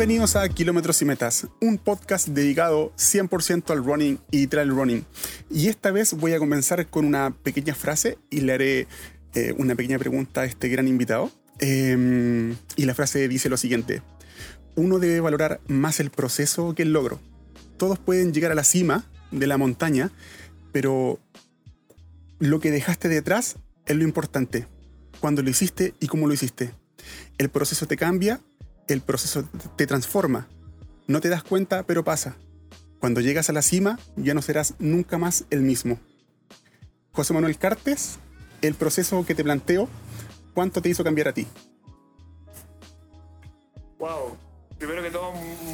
Bienvenidos a Kilómetros y Metas, un podcast dedicado 100% al running y trail running. Y esta vez voy a comenzar con una pequeña frase y le haré eh, una pequeña pregunta a este gran invitado. Em, y la frase dice lo siguiente, uno debe valorar más el proceso que el logro. Todos pueden llegar a la cima de la montaña, pero lo que dejaste detrás es lo importante. Cuando lo hiciste y cómo lo hiciste. El proceso te cambia, el proceso te transforma. No te das cuenta, pero pasa. Cuando llegas a la cima, ya no serás nunca más el mismo. José Manuel Cartes, el proceso que te planteo, ¿cuánto te hizo cambiar a ti? Wow, primero que todo,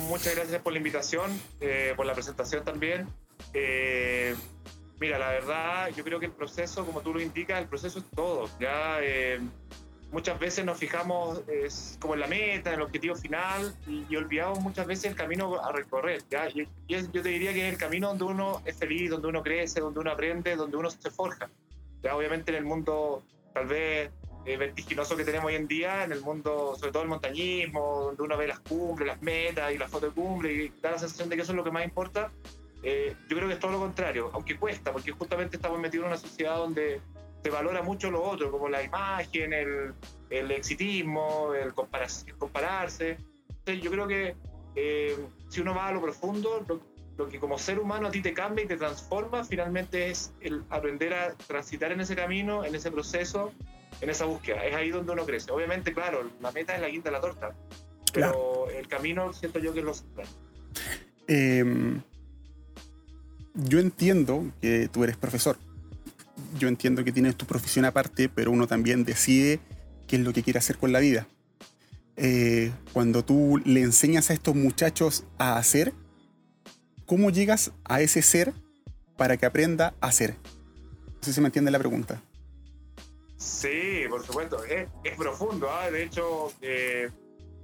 muchas gracias por la invitación, eh, por la presentación también. Eh, mira, la verdad, yo creo que el proceso, como tú lo indicas, el proceso es todo. Ya eh, muchas veces nos fijamos como en la meta, en el objetivo final y, olvidamos muchas veces el camino a recorrer. ¿ya? Y, yo te diría que es el camino donde uno es feliz, donde uno crece, donde uno aprende, donde uno se forja. ¿ya? Obviamente en el mundo tal vez eh, vertiginoso que tenemos hoy en día, en el mundo, sobre todo el montañismo, donde uno ve las cumbres, las metas y las fotos de cumbre y da la sensación de que eso es lo que más importa, eh, yo creo que es todo lo contrario, aunque cuesta, porque justamente estamos metidos en una sociedad donde se valora mucho lo otro, como la imagen, el, el exitismo, el, compararse. Entonces, yo creo que eh, si uno va a lo profundo, lo, lo, que como ser humano a ti te cambia y te transforma, finalmente es el aprender a transitar en ese camino, en ese proceso, en esa búsqueda. Es ahí donde uno crece. Obviamente, claro, la meta es la quinta de la torta, pero el camino siento yo que es lo central. Em, yo entiendo que tú eres profesor. Yo entiendo que tienes tu profesión aparte, pero uno también decide qué es lo que quiere hacer con la vida. Eh, cuando tú le enseñas a estos muchachos a hacer, ¿cómo llegas a ese ser para que aprenda a hacer? No sé si me entiende la pregunta. Sí, por supuesto. Es, profundo. ¿ah? De hecho, eh,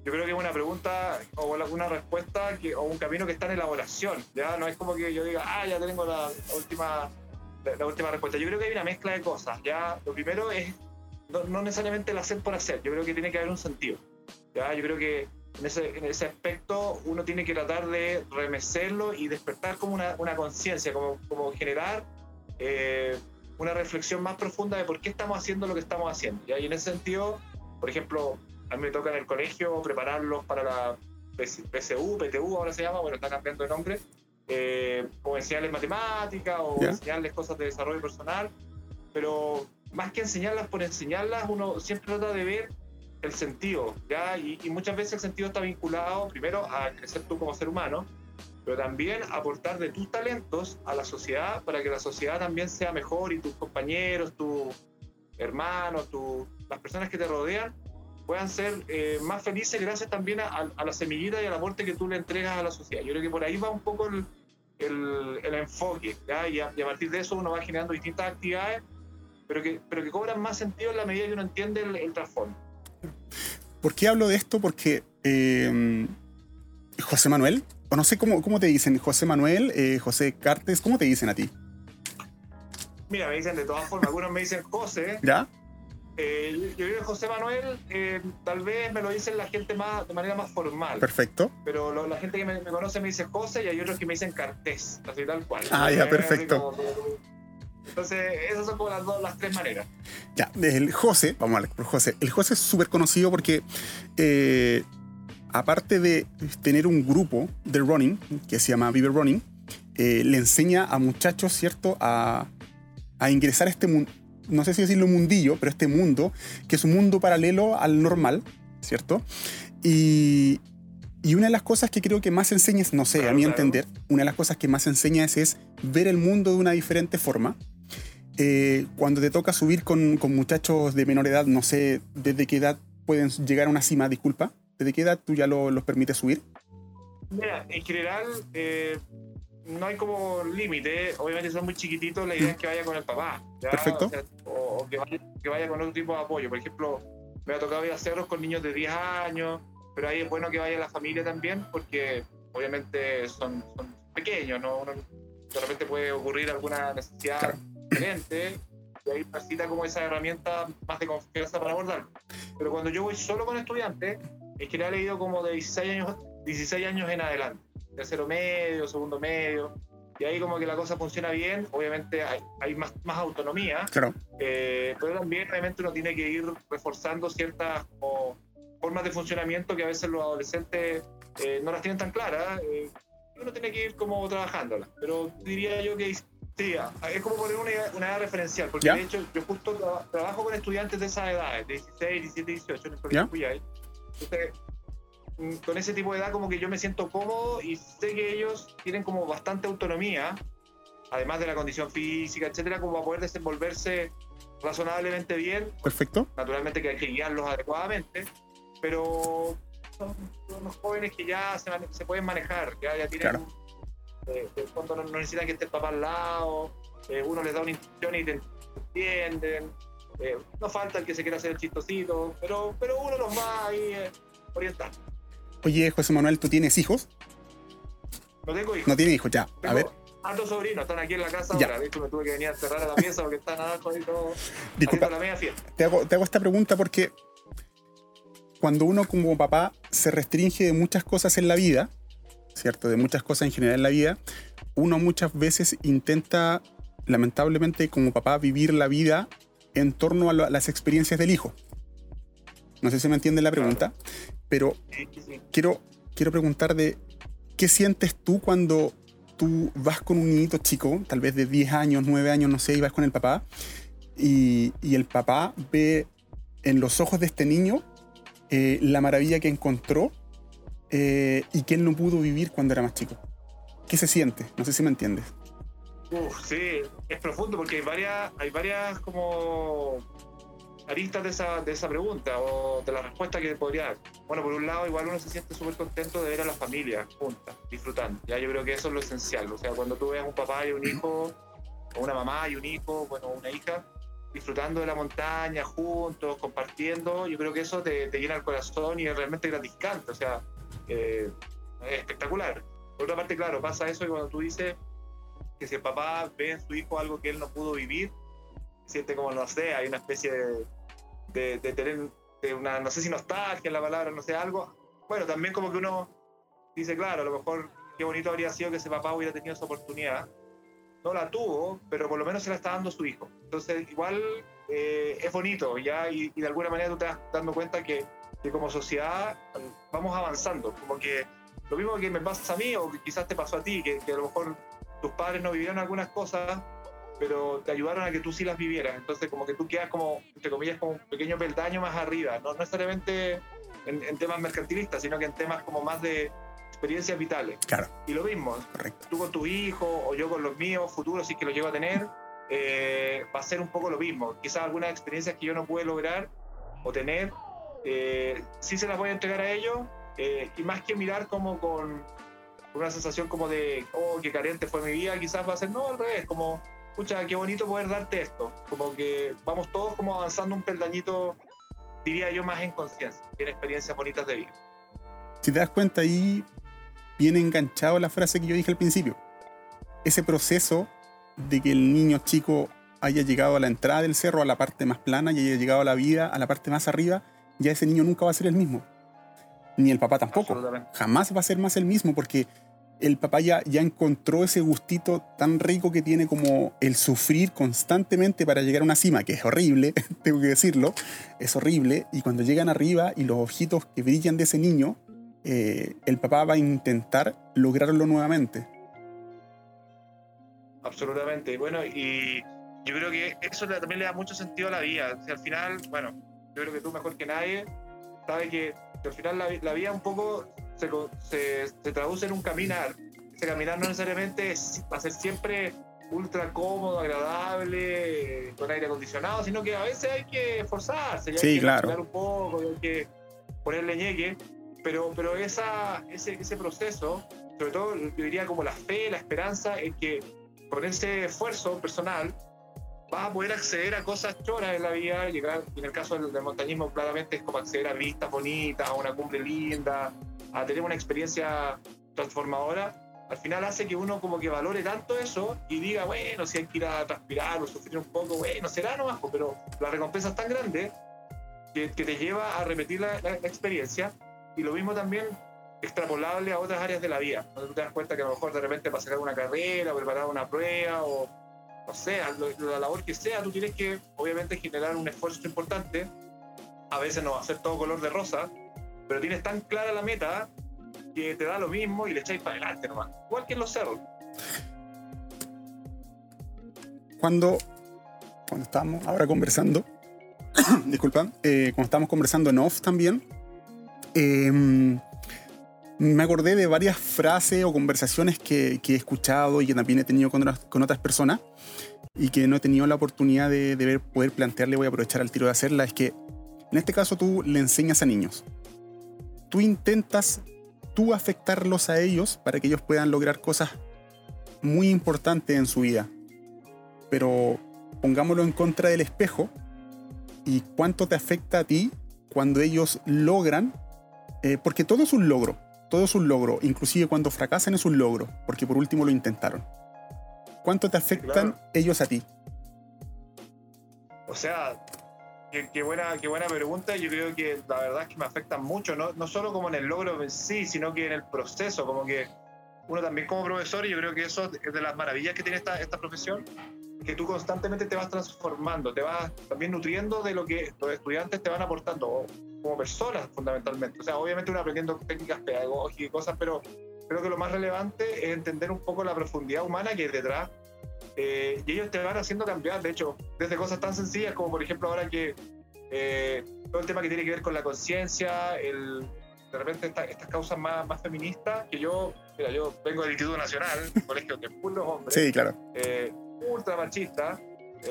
yo creo que es una pregunta o una respuesta que, o un camino que está en elaboración. ¿ya? No es como que yo diga, ah, ya tengo la, última, la, última respuesta. Yo creo que hay una mezcla de cosas. ¿ya? Lo primero es no, necesariamente el hacer por hacer. Yo creo que tiene que haber un sentido. ¿ya? Yo creo que en ese, en ese aspecto uno tiene que tratar de remecerlo y despertar como una, una conciencia, como, como generar... Eh, una reflexión más profunda de por qué estamos haciendo lo que estamos haciendo. Y en ese sentido, por ejemplo, a mí me toca en el colegio prepararlos para la PSU, PTU, ahora se llama, bueno, está cambiando de nombre, eh, o enseñarles matemáticas o enseñarles cosas de desarrollo personal, pero más que enseñarlas por enseñarlas, uno siempre trata de ver el sentido, ¿ya? Y, y muchas veces el sentido está vinculado primero a crecer tú como ser humano, pero también aportar de tus talentos a la sociedad para que la sociedad también sea mejor y tus compañeros, tus hermanos, las personas que te rodean puedan ser eh, más felices gracias también a, la semillita y al aporte que tú le entregas a la sociedad. Yo creo que por ahí va un poco el, el, enfoque, Y, a, partir de eso uno va generando distintas actividades, pero que, pero que cobran más sentido en la medida que uno entiende el, trasfondo. ¿Por qué hablo de esto? Porque eh, José Manuel o no sé cómo, cómo te dicen, José Manuel, eh, José Cartes, ¿cómo te dicen a ti? Mira, me dicen de todas formas, algunos me dicen José. ¿Ya? Eh, yo, yo José Manuel, eh, tal vez me lo dicen la gente más de manera más formal. Perfecto. Pero la gente que me, conoce me dice José y hay otros que me dicen Cartés, así tal cual. Ah, ya, perfecto. entonces, esas son como las, dos, las tres maneras. Ya, el José, vamos a ver por José. El José es súper conocido porque aparte de tener un grupo de running que se llama Vive Running, eh, le enseña a muchachos, ¿cierto?, a, ingresar a este mundo, no sé si decirlo mundillo, pero este mundo, que es un mundo paralelo al normal, ¿cierto? Y, una de las cosas que creo que más enseña es, no sé, a mi entender, una de las cosas que más enseña es, ver el mundo de una diferente forma. Eh, cuando te toca subir con, con muchachos de menor edad, no sé desde qué edad pueden llegar a una cima, disculpa, ¿De qué edad tú ya los permites subir? Mira, en general eh, no hay como límite. Obviamente son muy chiquititos, la idea es que vaya con el papá. Perfecto. O, que, vaya, con otro tipo de apoyo. Por ejemplo, me ha tocado ir a cerros con niños de 10 años, pero ahí es bueno que vaya la familia también, porque obviamente son, pequeños, ¿no? de repente puede ocurrir alguna necesidad diferente y ahí necesita como esa herramienta más de confianza para abordarlo. Pero cuando yo voy solo con estudiantes, es que le ha leído como de 16 años 16 años en adelante, tercero medio, segundo medio, y ahí como que la cosa funciona bien, obviamente hay, hay más, más autonomía, Claro, eh, pero también obviamente uno tiene que ir reforzando ciertas como, formas de funcionamiento que a veces los adolescentes eh, no las tienen tan claras, eh, y uno tiene que ir como trabajándolas, pero diría yo que sí, es como poner una, una edad referencial, porque ¿Ya? de hecho yo justo tra- trabajo con estudiantes de esas edades, de 16, 17, 18 en el colegio ¿Ya? Entonces, con ese tipo de edad como que yo me siento cómodo y sé que ellos tienen como bastante autonomía, además de la condición física, etcétera, como para poder desenvolverse razonablemente bien. perfecto. Naturalmente que hay que guiarlos adecuadamente, pero son unos jóvenes que ya se, pueden manejar, ya, ya tienen... Claro. eh, no, no necesitan que esté el papá al lado, eh, uno les da una instrucción y te entienden. eh, no falta el que se quiera hacer el chistosito, pero, pero uno los va ahí eh, orientando. Oye, José Manuel, ¿tú tienes hijos? No tengo hijos. No tienes hijos, ya. A ver, altos sobrinos, están aquí en la casa Ya. ahora. De hecho, me tuve que venir a cerrar a la pieza porque están abajo y todo. disculpa, la media fiesta. te hago, te hago esta pregunta porque cuando uno como papá se restringe de muchas cosas en la vida, ¿cierto? De muchas cosas en general en la vida, uno muchas veces intenta, lamentablemente como papá, vivir la vida en torno a, a las experiencias del hijo. No sé si me entiende la pregunta, pero quiero, quiero preguntar de qué sientes tú cuando tú vas con un niñito chico, tal vez de 10 años, 9 años, no sé, y vas con el papá, y, y el papá ve en los ojos de este niño eh, la maravilla que encontró eh, y que él no pudo vivir cuando era más chico. ¿Qué se siente? No sé si me entiendes. Uf, sí, es profundo porque hay varias, hay varias como aristas de esa, de esa pregunta o de la respuesta que podría dar. Bueno, por un lado, igual uno se siente súper contento de ver a la familia juntas, disfrutando. Ya yo creo que eso es lo esencial. O sea, cuando tú ves a un papá y un hijo, o una mamá y un hijo, bueno, una hija, disfrutando de la montaña juntos, compartiendo, yo creo que eso te, te llena el corazón y es realmente gratificante. O sea, eh, es espectacular. Por otra parte, claro, pasa eso y cuando tú dices que si el papá ve en su hijo algo que él no pudo vivir, siente como, no sé, hay una especie de, de, de tener de una, no sé si nostalgia en la palabra, no sé, algo. Bueno, también como que uno dice, claro, a lo mejor qué bonito habría sido que ese papá hubiera tenido esa oportunidad. No la tuvo, pero por lo menos se la está dando su hijo. Entonces, igual eh, es bonito, ¿ya? Y, y de alguna manera tú te vas dando cuenta que, que como sociedad vamos avanzando. Como que lo mismo que me pasa a mí o que quizás te pasó a ti, que, que a lo mejor tus padres no vivieron algunas cosas, pero te ayudaron a que tú sí las vivieras. Entonces, como que tú quedas como, entre comillas, como un pequeño peldaño más arriba. No, no necesariamente en, en temas mercantilistas, sino que en temas como más de experiencias vitales. Claro, Y lo mismo, correcto. tú con tu hijo o yo con los míos futuros, si es que los llego a tener, eh, va a ser un poco lo mismo. Quizás algunas experiencias que yo no pude lograr o tener, eh, sí se las voy a entregar a ellos. eh, y más que mirar como con una sensación como de, oh, qué carente fue mi vida, quizás va a ser, no, al revés, como, escucha, qué bonito poder darte esto. Como que vamos todos como avanzando un peldañito, diría yo, más en conciencia, en experiencias bonitas de vida. Si te das cuenta ahí, viene enganchado la frase que yo dije al principio. Ese proceso de que el niño chico haya llegado a la entrada del cerro, a la parte más plana, y haya llegado a la vida, a la parte más arriba, ya ese niño nunca va a ser el mismo. Ni el papá tampoco. Jamás va a ser más el mismo porque el papá ya, ya encontró ese gustito tan rico que tiene como el sufrir constantemente para llegar a una cima, que es horrible, tengo que decirlo, es horrible. Y cuando llegan arriba y los ojitos que brillan de ese niño, eh, el papá va a intentar lograrlo nuevamente. Absolutamente. Bueno, y yo creo que eso también le da mucho sentido a la vida. Al final, bueno, yo creo que tú mejor que nadie sabes que, al final la, la vida un poco se, se, se traduce en un caminar. Ese caminar no necesariamente es- va a ser siempre ultra cómodo, agradable, con aire acondicionado, sino que a veces hay que esforzarse, y hay Sí, que claro. un poco, hay que ponerle ñeque, pero, pero esa, ese, ese proceso, sobre todo yo diría como la fe, la esperanza, es que con ese esfuerzo personal vas a poder acceder a cosas choras en la vida, llegar, en el caso del, del montañismo claramente es como acceder a vistas bonitas, a una cumbre linda, a tener una experiencia transformadora, al final hace que uno como que valore tanto eso y diga, bueno, si hay que ir a transpirar o sufrir un poco, bueno, será nomás, pero la recompensa es tan grande que, que te lleva a repetir la, la- la experiencia. Y lo mismo también extrapolable a otras áreas de la vida. Cuando tú te das cuenta que a lo mejor de repente para sacar una carrera, preparar una prueba o, no sé, la labor que sea, tú tienes que obviamente generar un esfuerzo importante. A veces no va a ser todo color de rosa, pero tienes tan clara la meta que te da lo mismo y le echáis para adelante nomás. Igual que en los cerros. Cuando, cuando estábamos ahora conversando, disculpa, eh, cuando estábamos conversando en off también, eh, me acordé de varias frases o conversaciones que, he escuchado y que también he tenido con otras, personas y que no he tenido la oportunidad de, ver, poder plantearle, voy a aprovechar el tiro de hacerla, es que en este caso tú le enseñas a niños. Tú intentas tú afectarlos a ellos para que ellos puedan lograr cosas muy importantes en su vida. Pero pongámoslo en contra del espejo y cuánto te afecta a ti cuando ellos logran, eh, porque todo es un logro todo es un logro, inclusive cuando fracasan es un logro, porque por último lo intentaron. ¿Cuánto te afectan ellos a ti? O sea, qué, buena, qué buena pregunta. Yo creo que la verdad es que me afectan mucho, no, no solo como en el logro en sí, sino que en el proceso, como que uno también como profesor, y yo creo que eso es de las maravillas que tiene esta, esta profesión, que tú constantemente te vas transformando, te vas también nutriendo de lo que los estudiantes te van aportando como personas fundamentalmente. O sea, obviamente uno aprendiendo técnicas pedagógicas y cosas, pero creo que lo más relevante es entender un poco la profundidad humana que hay detrás. Eh, y ellos te van haciendo cambiar, de hecho, desde cosas tan sencillas como por ejemplo ahora que eh, todo el tema que tiene que ver con la conciencia, el, de repente estas causas más, más feministas, que yo, mira, yo vengo del Instituto Nacional, un colegio que es puro hombres. Sí, claro. Eh, ultra machista,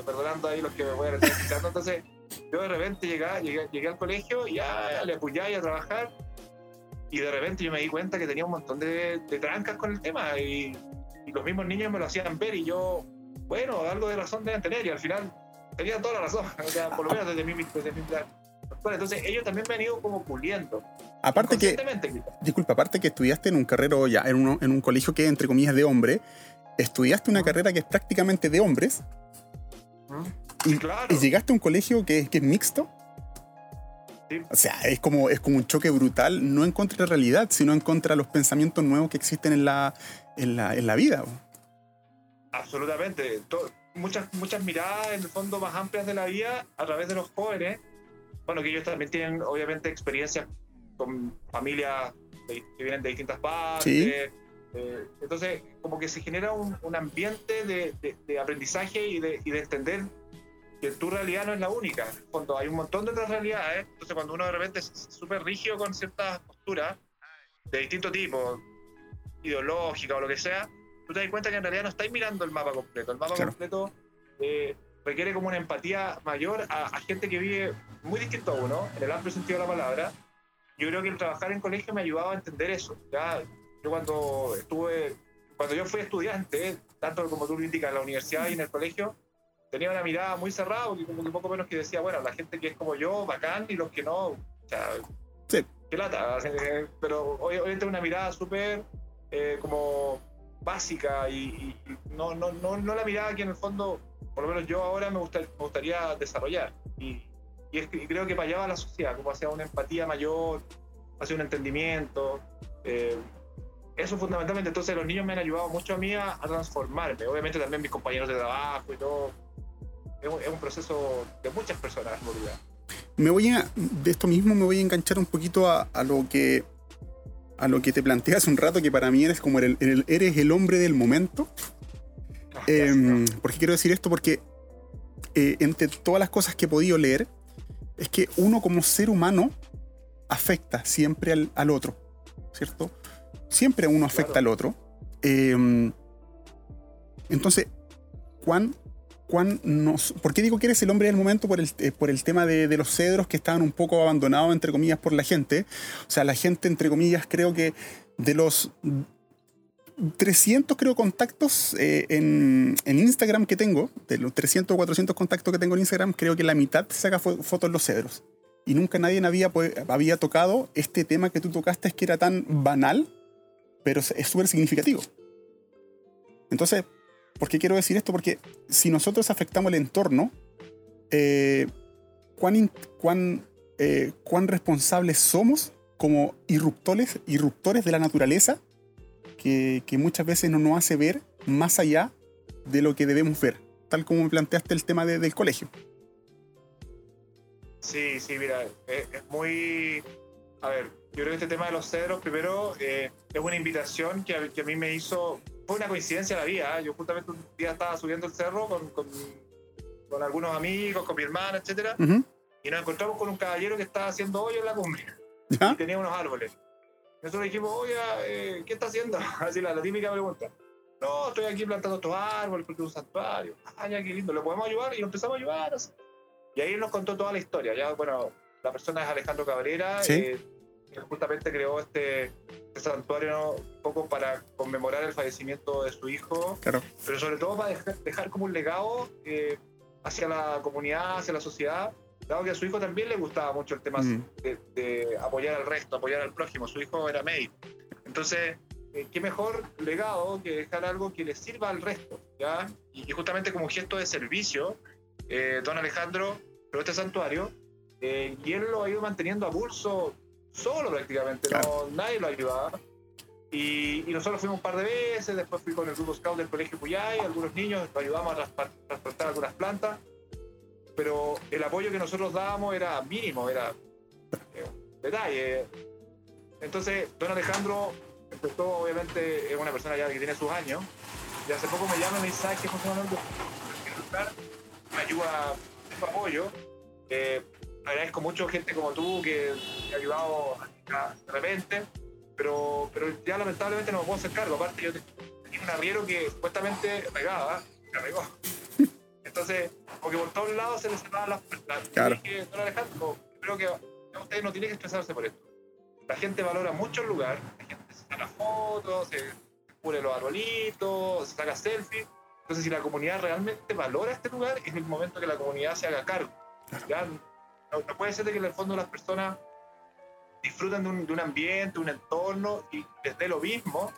perdonando ahí los que me voy a estar escuchando, entonces yo de repente llegué, llegué, al colegio y ya le apoyaba a trabajar y de repente yo me di cuenta que tenía un montón de, trancas con el tema y, los mismos niños me lo hacían ver y yo, bueno, algo de razón deben tener y al final tenían toda la razón, o sea, por lo menos desde mi, desde mi entonces ellos también me han ido como puliendo. Aparte que, disculpa, aparte que estudiaste en un carrero ya, en, uno, en un colegio que entre comillas de hombre, estudiaste una carrera que es prácticamente de hombres, y, llegaste a un colegio que, que es mixto. O sea, es como, es como un choque brutal, no en contra de la realidad, sino en contra de los pensamientos nuevos que existen en la, en la, en la vida. Absolutamente. muchas, muchas miradas en el fondo más amplias de la vida a través de los jóvenes. Bueno, que ellos también tienen obviamente experiencias con familias que vienen de distintas partes. Eh, entonces, como que se genera un, un ambiente de, de, aprendizaje y de, y de entender que tu realidad no es la única. Cuando hay un montón de otras realidades, entonces cuando uno de repente es súper rígido con ciertas posturas de distinto tipo, ideológica o lo que sea, tú te das cuenta que en realidad no estáis mirando el mapa completo. El mapa completo eh, requiere como una empatía mayor a, gente que vive muy distinto a uno, en el amplio sentido de la palabra. Yo creo que el trabajar en colegio me ayudaba a entender eso. ¿ya? Yo cuando estuve, cuando yo fui estudiante, tanto como tú lo indicas, en la universidad y en el colegio, tenía una mirada muy cerrada, porque como que poco menos que decía, bueno, la gente que es como yo, bacán, y los que no, o sea, sí. qué lata. Pero obviamente una mirada súper eh, como básica y, no, no, no, no, la mirada que en el fondo, por lo menos yo ahora me, me gustaría desarrollar. Y, y, creo que para allá va la sociedad, como hacia una empatía mayor, hacia un entendimiento. Eh, eso fundamentalmente, entonces los niños me han ayudado mucho a mí a, a transformarme. Obviamente también mis compañeros de trabajo y todo es un, proceso de muchas personas en Me voy a, de esto mismo me voy a enganchar un poquito a, lo que a lo que te planteé hace un rato, que para mí eres como el, eres el hombre del momento. Ah, em, ¿Por qué quiero decir esto? Porque eh, entre todas las cosas que he podido leer, es que uno como ser humano afecta siempre al, otro, ¿cierto? Siempre uno afecta al otro. Em, entonces, ¿cuán ¿Por qué digo que eres el hombre del momento? Por el, eh, por el tema de, los cedros que estaban un poco abandonados, entre comillas, por la gente. O sea, la gente, entre comillas, creo que de los 300, creo, contactos eh, en, Instagram que tengo, de los 300 o 400 contactos que tengo en Instagram, creo que la mitad saca fotos en los cedros. Y nunca nadie había, había tocado este tema que tú tocaste, que era tan banal, pero es súper significativo. Entonces, ¿Por qué quiero decir esto? Porque si nosotros afectamos el entorno, eh, ¿cuán, cuán, eh, ¿cuán responsables somos como irruptores, irruptores de la naturaleza que, que muchas veces no nos hace ver más allá de lo que debemos ver, tal como me planteaste el tema de- del colegio. Sí, sí, mira, es, es muy... A ver, yo creo que este tema de los cedros, primero, eh, es una invitación que a, que a mí me hizo... Fue una coincidencia la vida. ¿eh? Yo justamente un día estaba subiendo el cerro con, con, con algunos amigos, con mi hermana, etcétera, Ujú. y nos encontramos con un caballero que estaba haciendo hoyo en la cumbre ¿Ya? y tenía unos árboles. Nosotros dijimos, oye, eh, ¿qué está haciendo? Así la, la típica pregunta. No, estoy aquí plantando estos árboles porque es un santuario. Ah, ya, qué lindo, ¿le podemos ayudar? Y lo empezamos a ayudar. así. Y ahí él nos contó toda la historia. Ya, bueno, la persona es Alejandro Cabrera, Sí. eh, que justamente creó este, este santuario un poco para conmemorar el fallecimiento de su hijo, Claro. pero sobre todo para dejar, dejar como un legado eh, hacia la comunidad, hacia la sociedad, dado que a su hijo también le gustaba mucho el tema Mm. de, de apoyar al resto, apoyar al prójimo. Su hijo era médico. Entonces, eh, qué mejor legado que dejar algo que le sirva al resto, ¿ya? Y, y justamente como gesto de servicio, eh, don Alejandro creó este santuario eh, y él lo ha ido manteniendo a pulso solo prácticamente, Claro. no, nadie lo ayudaba. Y, y nosotros fuimos un par de veces, después fui con el grupo scout del colegio Puyay, algunos niños, lo ayudamos a transplantar algunas plantas, pero el apoyo que nosotros dábamos era mínimo, era eh, detalle. Entonces, don Alejandro empezó, obviamente, es una persona ya que tiene sus años, y hace poco me llama y me dice, ¿sabes qué, José Manuel? Me ayuda apoyo. Eh, agradezco mucho gente como tú que me ha ayudado a- de repente, pero, pero ya lamentablemente no me puedo hacer cargo. Aparte, yo te- tenía un arriero que supuestamente regaba, me regó. Entonces, porque por todos lados se le cerraban las puertas. Claro. dije, don Alejandro, creo que usted no tiene que estresarse por esto. La gente valora mucho el lugar, la gente se saca fotos, se cubre los arbolitos, se saca selfies. Entonces, si la comunidad realmente valora este lugar, es el momento que la comunidad se haga cargo. No, puede ser de que en el fondo las personas disfruten de un, ambiente, un entorno y les dé lo mismo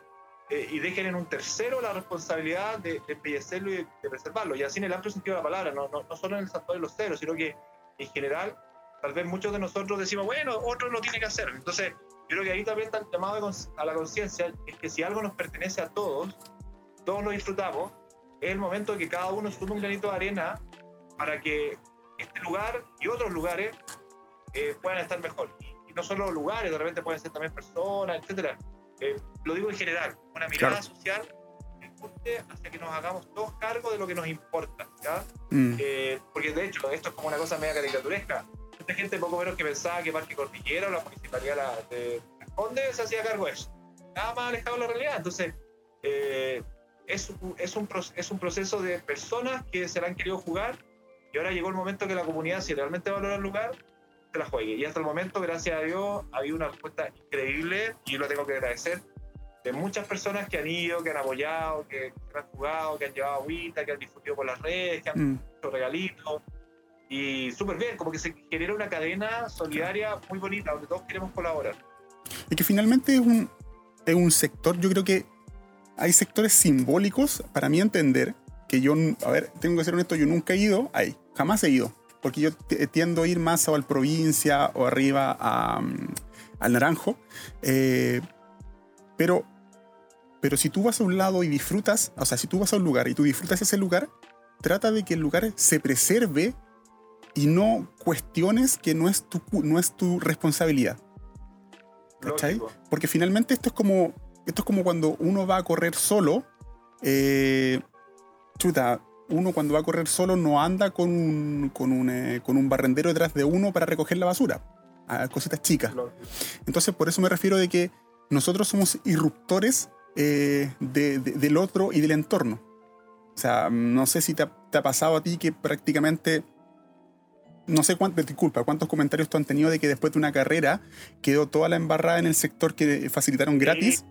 eh, y dejen en un tercero la responsabilidad de, de embellecerlo y de, de preservarlo. Y así en el amplio sentido de la palabra, no, no, no solo en el santuario de los ceros, sino que en general, tal vez muchos de nosotros decimos, bueno, otro lo tiene que hacer. Entonces, yo creo que ahí también está el llamado a la conciencia, es que si algo nos pertenece a todos, todos lo disfrutamos, es el momento de que cada uno sume un granito de arena para que este lugar y otros lugares eh, puedan estar mejor. Y, y no solo lugares, de repente pueden ser también personas, etcétera. Eh, lo digo en general, una mirada Claro. social hacia que nos hagamos todos cargo de lo que nos importa, ¿ya? Mm. Eh, porque de hecho esto es como una cosa media caricaturesca. Esta gente poco menos que pensaba que Parque Cordillera o la municipalidad la- de Las Condes se hacía cargo de eso. Nada más alejado de la realidad. Entonces, eh, es, es, un, es un proceso de personas que se la han querido jugar y ahora llegó el momento que la comunidad, si realmente valora el lugar, se la juegue. Y hasta el momento, gracias a Dios, ha habido una respuesta increíble y yo lo tengo que agradecer de muchas personas que han ido, que han apoyado, que, que han jugado, que han llevado agüita, que han difundido por las redes, que han Mm. hecho regalitos. Y súper bien, como que se genera una cadena solidaria muy bonita donde todos queremos colaborar. Y que finalmente es un, es un sector, yo creo que hay sectores simbólicos, para mí entender, que yo, a ver, tengo que ser honesto, yo nunca he ido ahí, jamás he ido, porque yo t- tiendo a ir más a provincia o arriba a, mm, al Naranjo, eh, pero, pero si tú vas a un lado y disfrutas, o sea, si tú vas a un lugar y tú disfrutas ese lugar, trata de que el lugar se preserve y no cuestiones que no es tu, no es tu responsabilidad. ¿Cachai? Porque finalmente esto es como, esto es como cuando uno va a correr solo. eh, chuta, uno cuando va a correr solo no anda con un, con un, eh, con un barrendero detrás de uno para recoger la basura. a cositas chicas. Entonces, por eso me refiero de que nosotros somos irruptores eh, de- de- del otro y del entorno. O sea, no sé si te ha, te ha pasado a ti que prácticamente, no sé cuánto, disculpa, cuántos comentarios tú han tenido de que después de una carrera quedó toda la embarrada en el sector que facilitaron gratis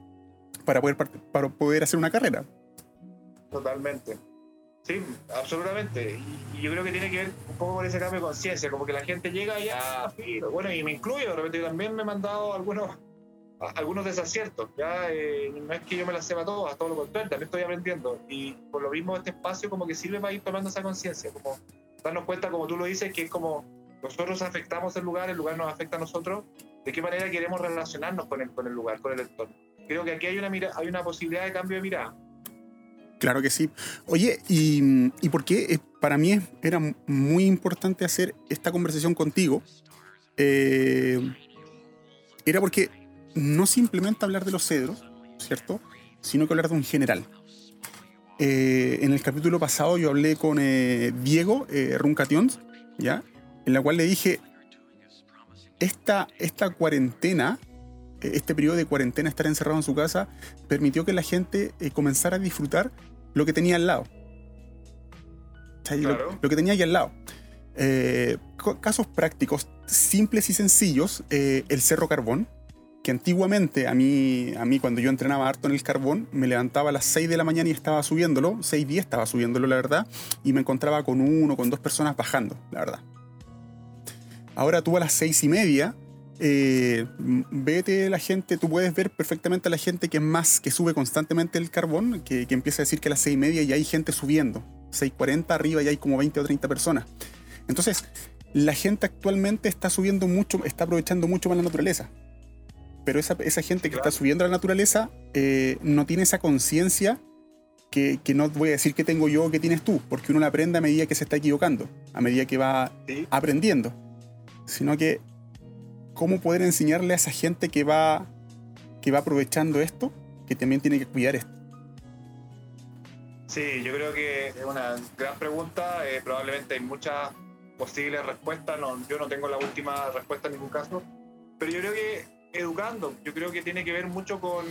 para poder, para poder hacer una carrera. Totalmente. Sí, absolutamente. Y, yo creo que tiene que ver un poco con ese cambio de conciencia, como que la gente llega y filo. bueno, y me incluyo, de repente yo también me he mandado algunos, algunos desaciertos, ya eh, no es que yo me las sepa todas, todo lo contrario, también estoy aprendiendo. Y por lo mismo este espacio como que sirve para ir tomando esa conciencia, como darnos cuenta, como tú lo dices, que es como nosotros afectamos el lugar, el lugar nos afecta a nosotros, de qué manera queremos relacionarnos con el, con el lugar, con el entorno. Creo que aquí hay una, mira, hay una posibilidad de cambio de mirada. Claro que sí. Oye, ¿y, y por qué? Eh, para mí era muy importante hacer esta conversación contigo. Eh, era porque no simplemente hablar de los cedros, ¿cierto? Sino que hablar de un general. Eh, en el capítulo pasado yo hablé con Diego Runcations, ¿ya? En la cual le dije, esta, esta cuarentena este periodo de cuarentena, estar encerrado en su casa, permitió que la gente comenzara a disfrutar lo que tenía al lado. Lo, que tenía ahí al lado. Eh, casos prácticos, simples y sencillos, eh, el Cerro Carbón, que antiguamente a mí, a mí cuando yo entrenaba harto en el carbón, me levantaba a las 6 de la mañana y estaba subiéndolo, 6 días estaba subiéndolo, la verdad, y me encontraba con uno, con dos personas bajando, la verdad. Ahora tú a las 6 y media eh, vete la gente, tú puedes ver perfectamente a la gente que más, que sube constantemente el carbón, que, empieza a decir que a las 6 y media ya hay gente subiendo. 6.40 arriba ya hay como 20 o 30 personas. Entonces, la gente actualmente está subiendo mucho, está aprovechando mucho más la naturaleza. Pero esa, gente que está subiendo a la naturaleza eh, no tiene esa conciencia que, no voy a decir que tengo yo o que tienes tú, porque uno la aprende a medida que se está equivocando, a medida que va aprendiendo. Sino que cómo poder enseñarle a esa gente que va, que va aprovechando esto, que también tiene que cuidar esto. Sí, yo creo que es una gran pregunta. Eh, probablemente hay muchas posibles respuestas. yo no tengo la última respuesta en ningún caso. Pero yo creo que educando, yo creo que tiene que ver mucho con,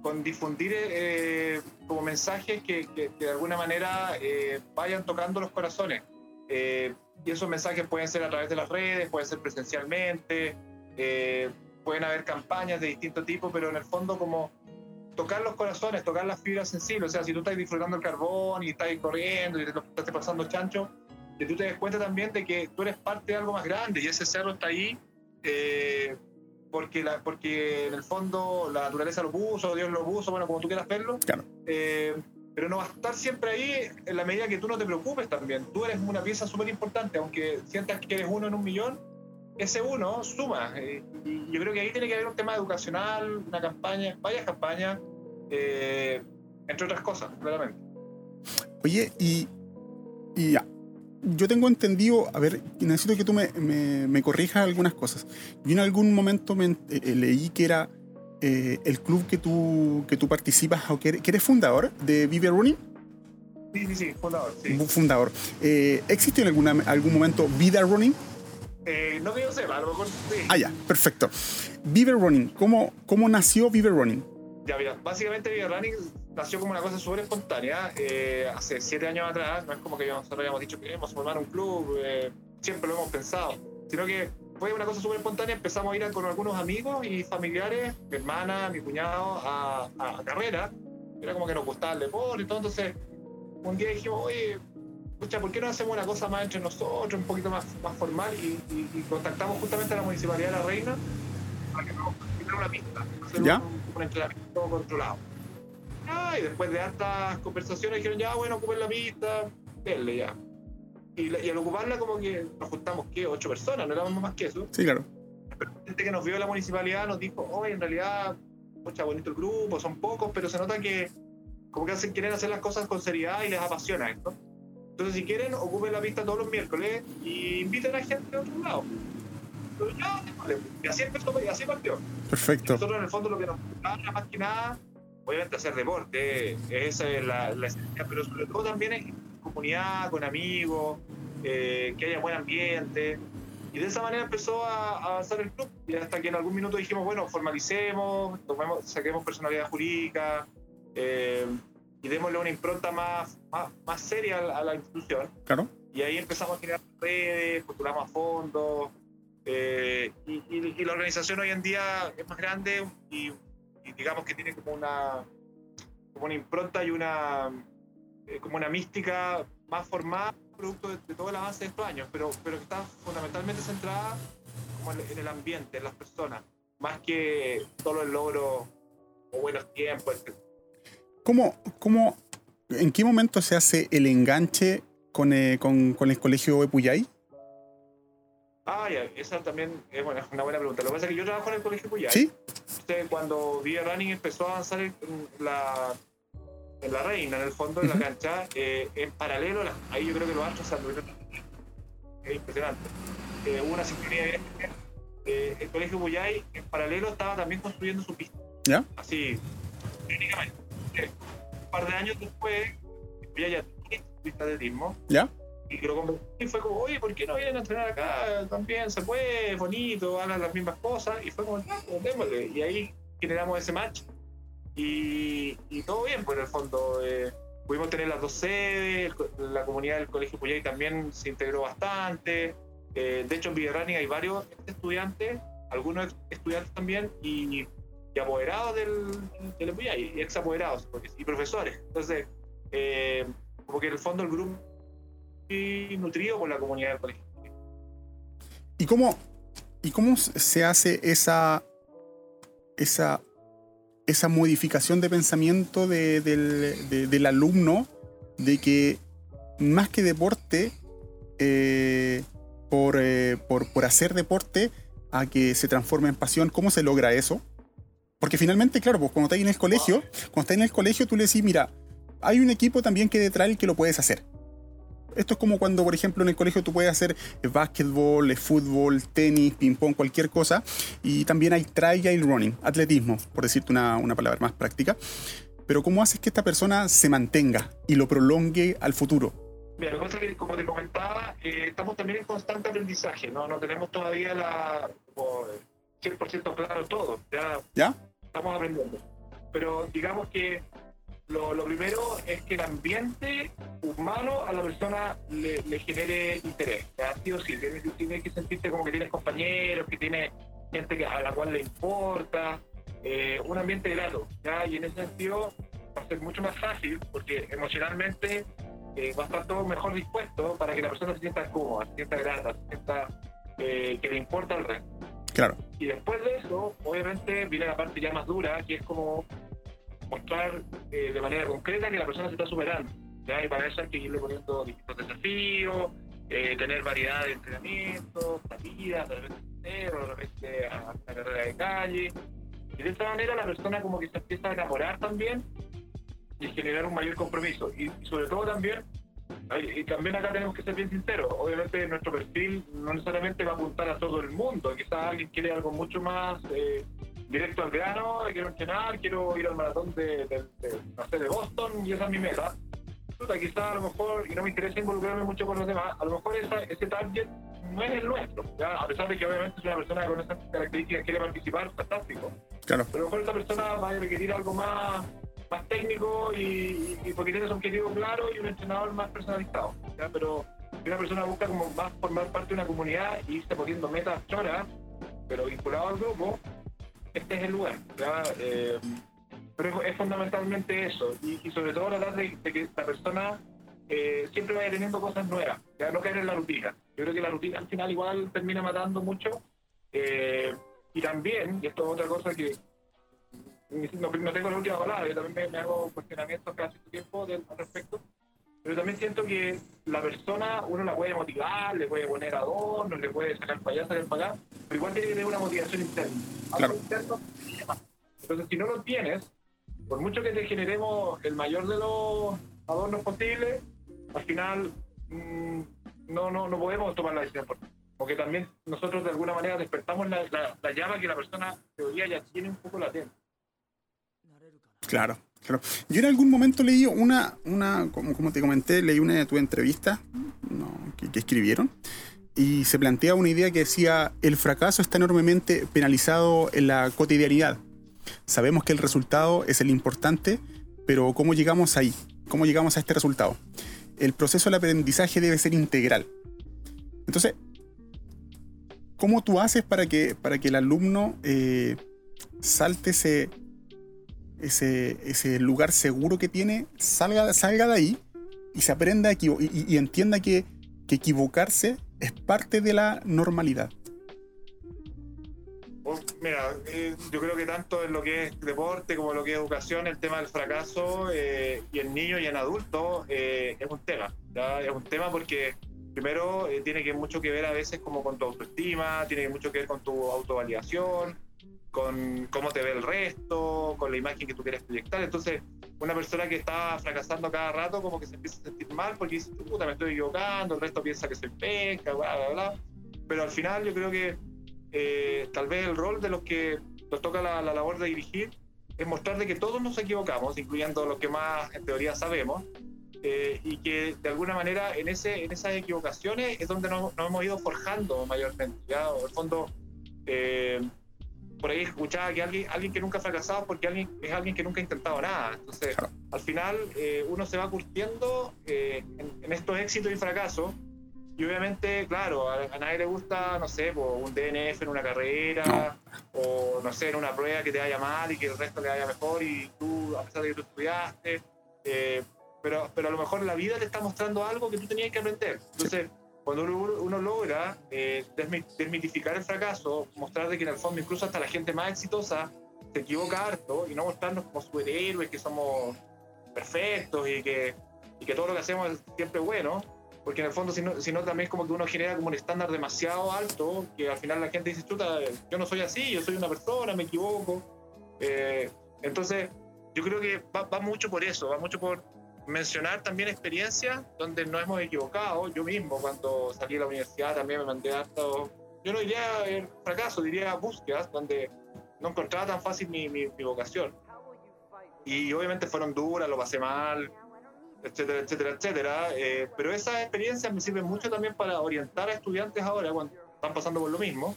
con difundir eh, como mensajes que, que, de alguna manera eh, vayan tocando los corazones. y esos mensajes pueden ser a través de las redes, pueden ser presencialmente, eh, pueden haber campañas de distinto tipo, pero en el fondo como tocar los corazones, tocar las fibras sensibles. O sea, si tú estás disfrutando el carbón y estás corriendo y te lo estás pasando chancho, que tú te des cuenta también de que tú eres parte de algo más grande y ese cerro está ahí eh, porque, la, porque en el fondo la naturaleza lo puso, Dios lo puso, bueno, como tú quieras verlo. Eh, pero no va a estar siempre ahí en la medida que tú no te preocupes también. Tú eres una pieza súper importante, aunque sientas que eres uno en un millón, ese uno suma. Eh, y yo creo que ahí tiene que haber un tema educacional, una campaña, varias campañas, eh, entre otras cosas, claramente. Oye, y, y ya. Yo tengo entendido, a ver, necesito que tú me, me, corrijas algunas cosas. Yo en algún momento me, eh, leí que era el club que tú, que tú participas, o que eres, fundador de Vive Running. Sí, sí, sí, fundador. Sí. Fundador. ¿Existe en alguna, algún momento Vida Running? Eh, no yo sepa, a lo mejor sí. Ah, ya, perfecto. Viver Running, ¿cómo, cómo nació Viver Running? Ya, mira, básicamente Viver Running nació como una cosa súper espontánea. Eh, hace siete años atrás, no es como que nosotros habíamos dicho que queremos formar un club, eh, siempre lo hemos pensado, sino que fue una cosa súper espontánea. Empezamos a ir con algunos amigos y familiares, mi hermana, mi cuñado, a, a, a carrera. Era como que nos gustaba el deporte y todo. Entonces, un día dijimos, oye, ¿por qué no hacemos una cosa más entre nosotros, un poquito más, más formal? Y, contactamos justamente a la Municipalidad de La Reina para que nos hicieran una pista, hacer Un, un, entrenamiento controlado. Ah, y después de hartas conversaciones dijeron, ya, bueno, ocupen la pista, denle ya. Y, y, al ocuparla como que nos juntamos, ¿qué? Ocho personas, no éramos más que eso. Sí, claro. Pero la gente que nos vio de la municipalidad nos dijo, oye, en realidad, mucha bonito el grupo, son pocos, pero se nota que como que hacen, quieren hacer las cosas con seriedad y les apasiona esto. Entonces, si quieren, ocupen la pista todos los miércoles y inviten a gente de otro lado. Entonces, ya, vale. Y así empezó, y así partió. Perfecto. Nosotros, en el fondo, lo que nos gusta más que nada, obviamente, hacer deporte, esa es la, la esencia, pero sobre todo también es comunidad, con amigos, eh, que haya buen ambiente. Y de esa manera empezó a, avanzar el club. Y hasta que en algún minuto dijimos, bueno, formalicemos, tomemos, saquemos personalidad jurídica. Eh, y démosle una impronta más, más, seria a la, institución. Claro. Y ahí empezamos a generar redes, postulamos a fondos, eh, y, la organización hoy en día es más grande y, digamos que tiene como una, como una impronta y una, eh, como una mística más formada, producto de, todo el avance de estos años, pero, pero que está fundamentalmente centrada como en, el ambiente, en las personas, más que solo el logro o buenos tiempos, etc. ¿Cómo, cómo, ¿En qué momento se hace el enganche con, eh, con, con el colegio de Puyay? Ah, ya, esa también es bueno, una buena pregunta. Lo que pasa es que yo trabajo en el colegio Cuyay. ¿Sí? Cuando Vía Running empezó a avanzar en la, en la reina, en el fondo de la cancha, eh, en paralelo, ahí yo creo que lo han se Es impresionante. Eh, hubo una sincronía eh, el colegio Cuyay, en paralelo, estaba también construyendo su pista. ¿Ya? Así, técnicamente. Eh, un par de años después, ya ya pista de. ¿Ya? Y lo y fue como, oye, ¿por qué no vienen a entrenar acá? También se puede, bonito, hagan las mismas cosas. Y fue como, ya, pues, démosle. Y ahí generamos ese match. Y, y todo bien, pues en el fondo. Eh, pudimos tener las dos sedes, la comunidad del Colegio Puyay también se integró bastante. Eh, de hecho, en Villarrani hay varios estudiantes, algunos estudiantes también, y, y apoderados del, del y ex apoderados, y profesores. Entonces, eh, como que en el fondo el grupo nutrido por la comunidad del colegio. ¿Y cómo, y cómo se hace esa, esa, esa modificación de pensamiento de, del, del, alumno de que más que deporte, eh, por, eh, por, por, hacer deporte, a que se transforme en pasión? ¿Cómo se logra eso? Porque finalmente, claro, pues cuando estás en el colegio, cuando estás en el colegio, tú le decís, mira, hay un equipo también que detrás el que lo puedes hacer. Esto es como cuando, por ejemplo, en el colegio tú puedes hacer básquetbol, fútbol, tenis, ping-pong, cualquier cosa. Y también hay trail running, atletismo, por decirte una, una palabra más práctica. Pero ¿cómo haces que esta persona se mantenga y lo prolongue al futuro? Mira, lo que pasa es que, como te comentaba, eh, estamos también en constante aprendizaje, ¿no? No tenemos todavía la, 100% claro todo. Ya, ¿Ya? Estamos aprendiendo. Pero digamos que lo, primero es que el ambiente humano a la persona le, genere interés. ¿ya? Sí o sí, tienes, que sentirte como que tienes compañeros, que tienes gente que, a la cual le importa, eh, un ambiente grato. ¿ya? Y en ese sentido va a ser mucho más fácil porque emocionalmente eh, va a estar todo mejor dispuesto para que la persona se sienta cómoda, se sienta grata, se sienta eh, que le importa el resto. Claro. Y después de eso, obviamente, viene la parte ya más dura, que es como mostrar eh, de manera concreta que la persona se está superando. ¿ya? Y para eso hay que irle poniendo distintos desafíos, eh, tener variedad de entrenamientos, salidas, de repente cero, de repente a, a carrera de calle. Y de esta manera la persona como que se empieza a enamorar también y generar un mayor compromiso. Y sobre todo también, y también acá tenemos que ser bien sinceros, obviamente nuestro perfil no necesariamente va a apuntar a todo el mundo, quizás alguien quiere algo mucho más eh, directo al grano, quiero entrenar, quiero ir al maratón de, de, de, no sé, de Boston y esa es mi meta. quizás a lo mejor, y no me interesa involucrarme mucho con los demás, a lo mejor esa, ese target no es el nuestro, ¿ya? a pesar de que obviamente es una persona con esas características quiere participar, fantástico. Claro. Pero a lo mejor esa persona va a requerir algo más, más técnico y, porque tiene un objetivo claro y un entrenador más personalizado. ¿ya? Pero si una persona busca como más formar parte de una comunidad y irse poniendo metas choras, pero vinculado al grupo, este es el lugar. Eh, pero es, fundamentalmente eso, y, sobre todo tratar de que la persona eh, siempre vaya teniendo cosas nuevas, ya no caer en la rutina. Yo creo que la rutina al final igual termina matando mucho. Eh, y también, y esto es otra cosa que no, no tengo la última palabra, yo también me, me hago cuestionamientos casi todo tiempo del, al respecto, pero también siento que la persona uno la puede motivar, le puede poner adornos, le puede sacar para allá, sacar para acá, pero igual tiene que tener una motivación interna. Claro. Interno, entonces, si no lo tienes, por mucho que te generemos el mayor de los adornos posibles, al final mmm, no, no, no podemos tomar la decisión. Porque también nosotros de alguna manera despertamos la, la, la llama que la persona teoría ya tiene un poco latente. Claro, claro. Yo en algún momento leí una, una como, te comenté, leí una de tus entrevistas no, que, escribieron y se plantea una idea que decía, el fracaso está enormemente penalizado en la cotidianidad. Sabemos que el resultado es el importante, pero ¿cómo llegamos ahí? ¿Cómo llegamos a este resultado? El proceso del aprendizaje debe ser integral. Entonces, ¿cómo tú haces para que, para que el alumno eh, salte ese, ese, ese, lugar seguro que tiene, salga, salga de ahí y se aprenda y, y, y entienda que, que equivocarse es parte de la normalidad. Mira, eh, yo creo que tanto en lo que es deporte como en lo que es educación, el tema del fracaso, eh, y en niños y en adultos, eh, es un tema. Es un tema porque primero tiene que mucho que ver a veces como con tu autoestima, tiene mucho que ver con tu autovalidación, con cómo te ve el resto, con la imagen que tú quieres proyectar. Entonces, una persona que está fracasando cada rato como que se empieza a sentir mal porque dice, puta, me estoy equivocando, el resto piensa que soy pesca, bla, bla, bla. Pero al final yo creo que eh, tal vez el rol de los que nos toca la, la labor de dirigir es mostrar de que todos nos equivocamos, incluyendo los que más en teoría sabemos, eh, y que de alguna manera en, ese, en esas equivocaciones es donde nos, nos hemos ido forjando mayormente. ¿ya? En el fondo, eh, por ahí escuchaba que alguien, alguien que nunca ha fracasado porque alguien, es alguien que nunca ha intentado nada. Entonces, al final, eh, uno se va curtiendo en, en, estos éxitos y fracasos. Y obviamente, claro, a, a nadie le gusta, no sé, un DNF en una carrera, no. o no sé, en una prueba que te vaya mal y que el resto le vaya mejor y tú, a pesar de que tú estudiaste, eh, pero, pero a lo mejor la vida te está mostrando algo que tú tenías que aprender. Entonces, cuando uno, logra eh, desmitificar el fracaso, mostrar de que en el fondo incluso hasta la gente más exitosa se equivoca harto y no mostrarnos como superhéroes que somos perfectos y que, y que todo lo que hacemos es siempre bueno, porque en el fondo, si no, si no, también como que uno genera como un estándar demasiado alto, que al final la gente dice, chuta, yo no soy así, yo soy una persona, me equivoco. Eh, entonces, yo creo que va, va, mucho por eso, va mucho por mencionar también experiencias donde nos hemos equivocado. Yo mismo, cuando salí de la universidad, también me mandé harto, yo no diría el fracaso, diría búsquedas, donde no encontraba tan fácil mi, mi, mi vocación. Y obviamente fueron duras, lo pasé mal, etcétera, etcétera, etcétera. Eh, pero esas experiencias me sirven mucho también para orientar a estudiantes ahora cuando están pasando por lo mismo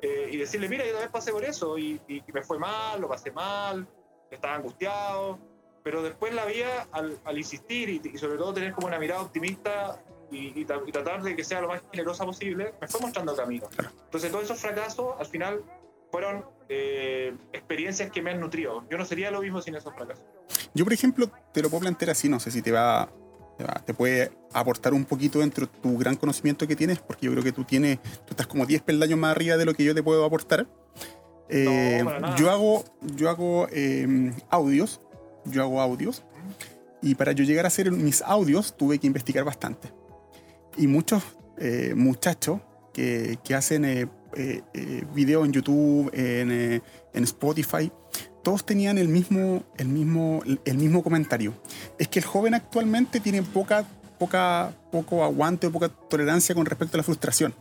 eh, y decirle, mira, yo también pasé por eso y, y, me fue mal, lo pasé mal, estaba angustiado, pero después la vida, al, al insistir y, y, sobre todo tener como una mirada optimista y, y, tratar de que sea lo más generosa posible, me fue mostrando el camino. Entonces todos esos fracasos al final fueron eh, experiencias que me han nutrido. Yo no sería lo mismo sin esos fracasos. Yo, por ejemplo, te lo puedo plantear así, no sé si te va, te, va, te puede aportar un poquito dentro de tu gran conocimiento que tienes, porque yo creo que tú tienes, tú estás como 10 peldaños más arriba de lo que yo te puedo aportar. Eh, no, yo hago, yo hago eh, audios, yo hago audios, y para yo llegar a hacer mis audios tuve que investigar bastante. Y muchos eh, muchachos que, que hacen eh, eh, video en YouTube, en, eh, en, Spotify, todos tenían el mismo, el, mismo, el mismo comentario. Es que el joven actualmente tiene poca, poca, poco aguante o poca tolerancia con respecto a la frustración.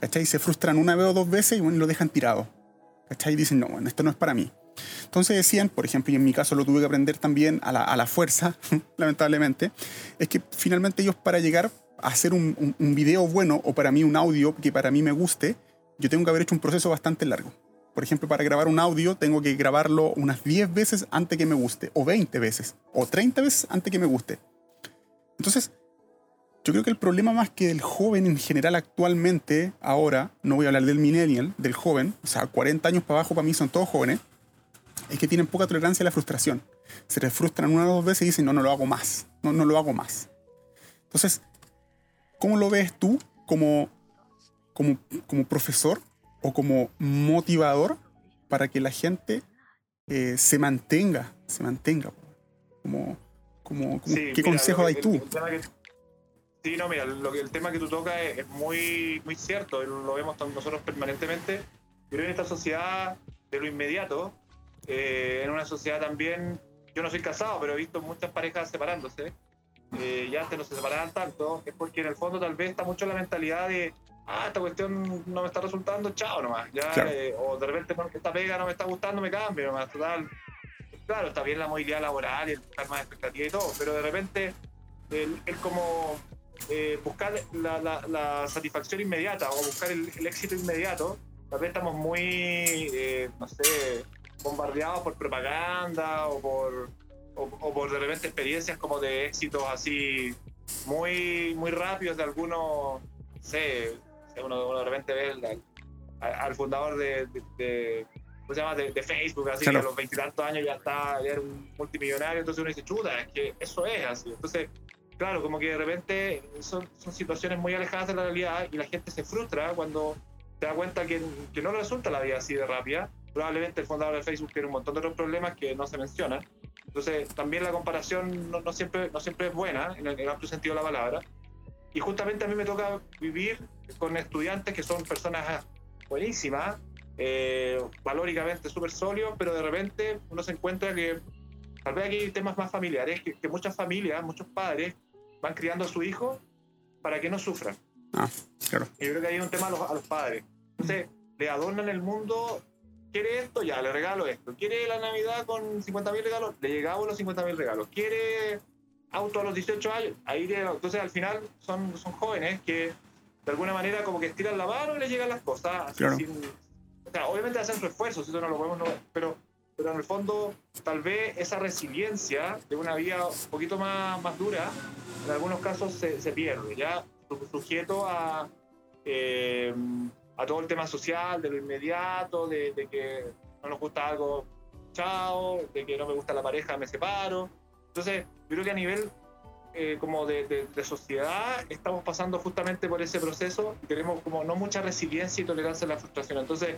¿Cachai? Se frustran una vez o dos veces y bueno, lo dejan tirado. ¿Cachai? Y dicen, no, bueno, esto no es para mí. Entonces decían, por ejemplo, y en mi caso lo tuve que aprender también a la, a la fuerza, lamentablemente, es que finalmente ellos para llegar a hacer un, un, un, video bueno o para mí un audio que para mí me guste, yo tengo que haber hecho un proceso bastante largo. Por ejemplo, para grabar un audio tengo que grabarlo unas 10 veces antes que me guste, o 20 veces, o 30 veces antes que me guste. Entonces, yo creo que el problema más que del joven en general actualmente, ahora, no voy a hablar del millennial, del joven, o sea, 40 años para abajo para mí son todos jóvenes, es que tienen poca tolerancia a la frustración. Se les frustran una o dos veces y dicen, no, no lo hago más, no, no lo hago más. Entonces, ¿cómo lo ves tú como como, como profesor o como motivador para que la gente eh, se mantenga, se mantenga. Como, como, como sí, ¿Qué mira, consejo dais tú? Que, sí, no, mira, lo que, el tema que tú tocas es, es, muy, muy cierto, lo vemos nosotros permanentemente. Pero en esta sociedad de lo inmediato, eh, en una sociedad también, yo no soy casado, pero he visto muchas parejas separándose, eh, ya antes no se separaban tanto, es porque en el fondo tal vez está mucho la mentalidad de ah, esta cuestión no me está resultando, chao nomás. Ya, claro. eh, o de repente esta pega no me está gustando, me cambio nomás. Total, claro, está bien la movilidad laboral y el buscar más expectativa y todo, pero de repente el, el como eh, buscar la, la, la, satisfacción inmediata o buscar el, el, éxito inmediato, tal vez estamos muy, eh, no sé, bombardeados por propaganda o por, o, o por de repente experiencias como de éxitos así muy, muy rápidos de algunos, no sé, uno, uno de repente ve al, al, fundador de, de, de ¿cómo se llama? De, de Facebook, así claro. que a los veintitantos años ya está, ya era un multimillonario, entonces uno dice, chuta, es que eso es así. Entonces, claro, como que de repente son, son situaciones muy alejadas de la realidad y la gente se frustra cuando se da cuenta que, que no resulta la vida así de rápida. Probablemente el fundador de Facebook tiene un montón de otros problemas que no se mencionan. Entonces, también la comparación no, no siempre, no siempre es buena, en el, en el amplio sentido de la palabra. Y justamente a mí me toca vivir con estudiantes que son personas buenísimas, eh, valóricamente súper sólidos, pero de repente uno se encuentra que tal vez aquí hay temas más familiares, que, que muchas familias, muchos padres van criando a su hijo para que no sufran. Ah, claro. Y yo creo que hay un tema a los, a los padres. Entonces, le adornan el mundo. ¿Quiere esto? Ya, le regalo esto. ¿Quiere la Navidad con 50 mil regalos? Le llegamos los 50 mil regalos. ¿Quiere auto a los 18 años? Ahí le- entonces al final son, son jóvenes que de alguna manera como que estiran la mano y les llegan las cosas. Claro. sin- o sea, obviamente hacen su esfuerzo, si eso no lo podemos, no- pero, pero en el fondo tal vez esa resiliencia de una vida un poquito más, más dura, en algunos casos se, se pierde, ya su- sujeto a, eh, a todo el tema social, de lo inmediato, de, de que no nos gusta algo, chao, de que no me gusta la pareja, me separo. Entonces, yo creo que a nivel eh, como de, de- de sociedad estamos pasando justamente por ese proceso y tenemos como no mucha resiliencia y tolerancia a la frustración. Entonces,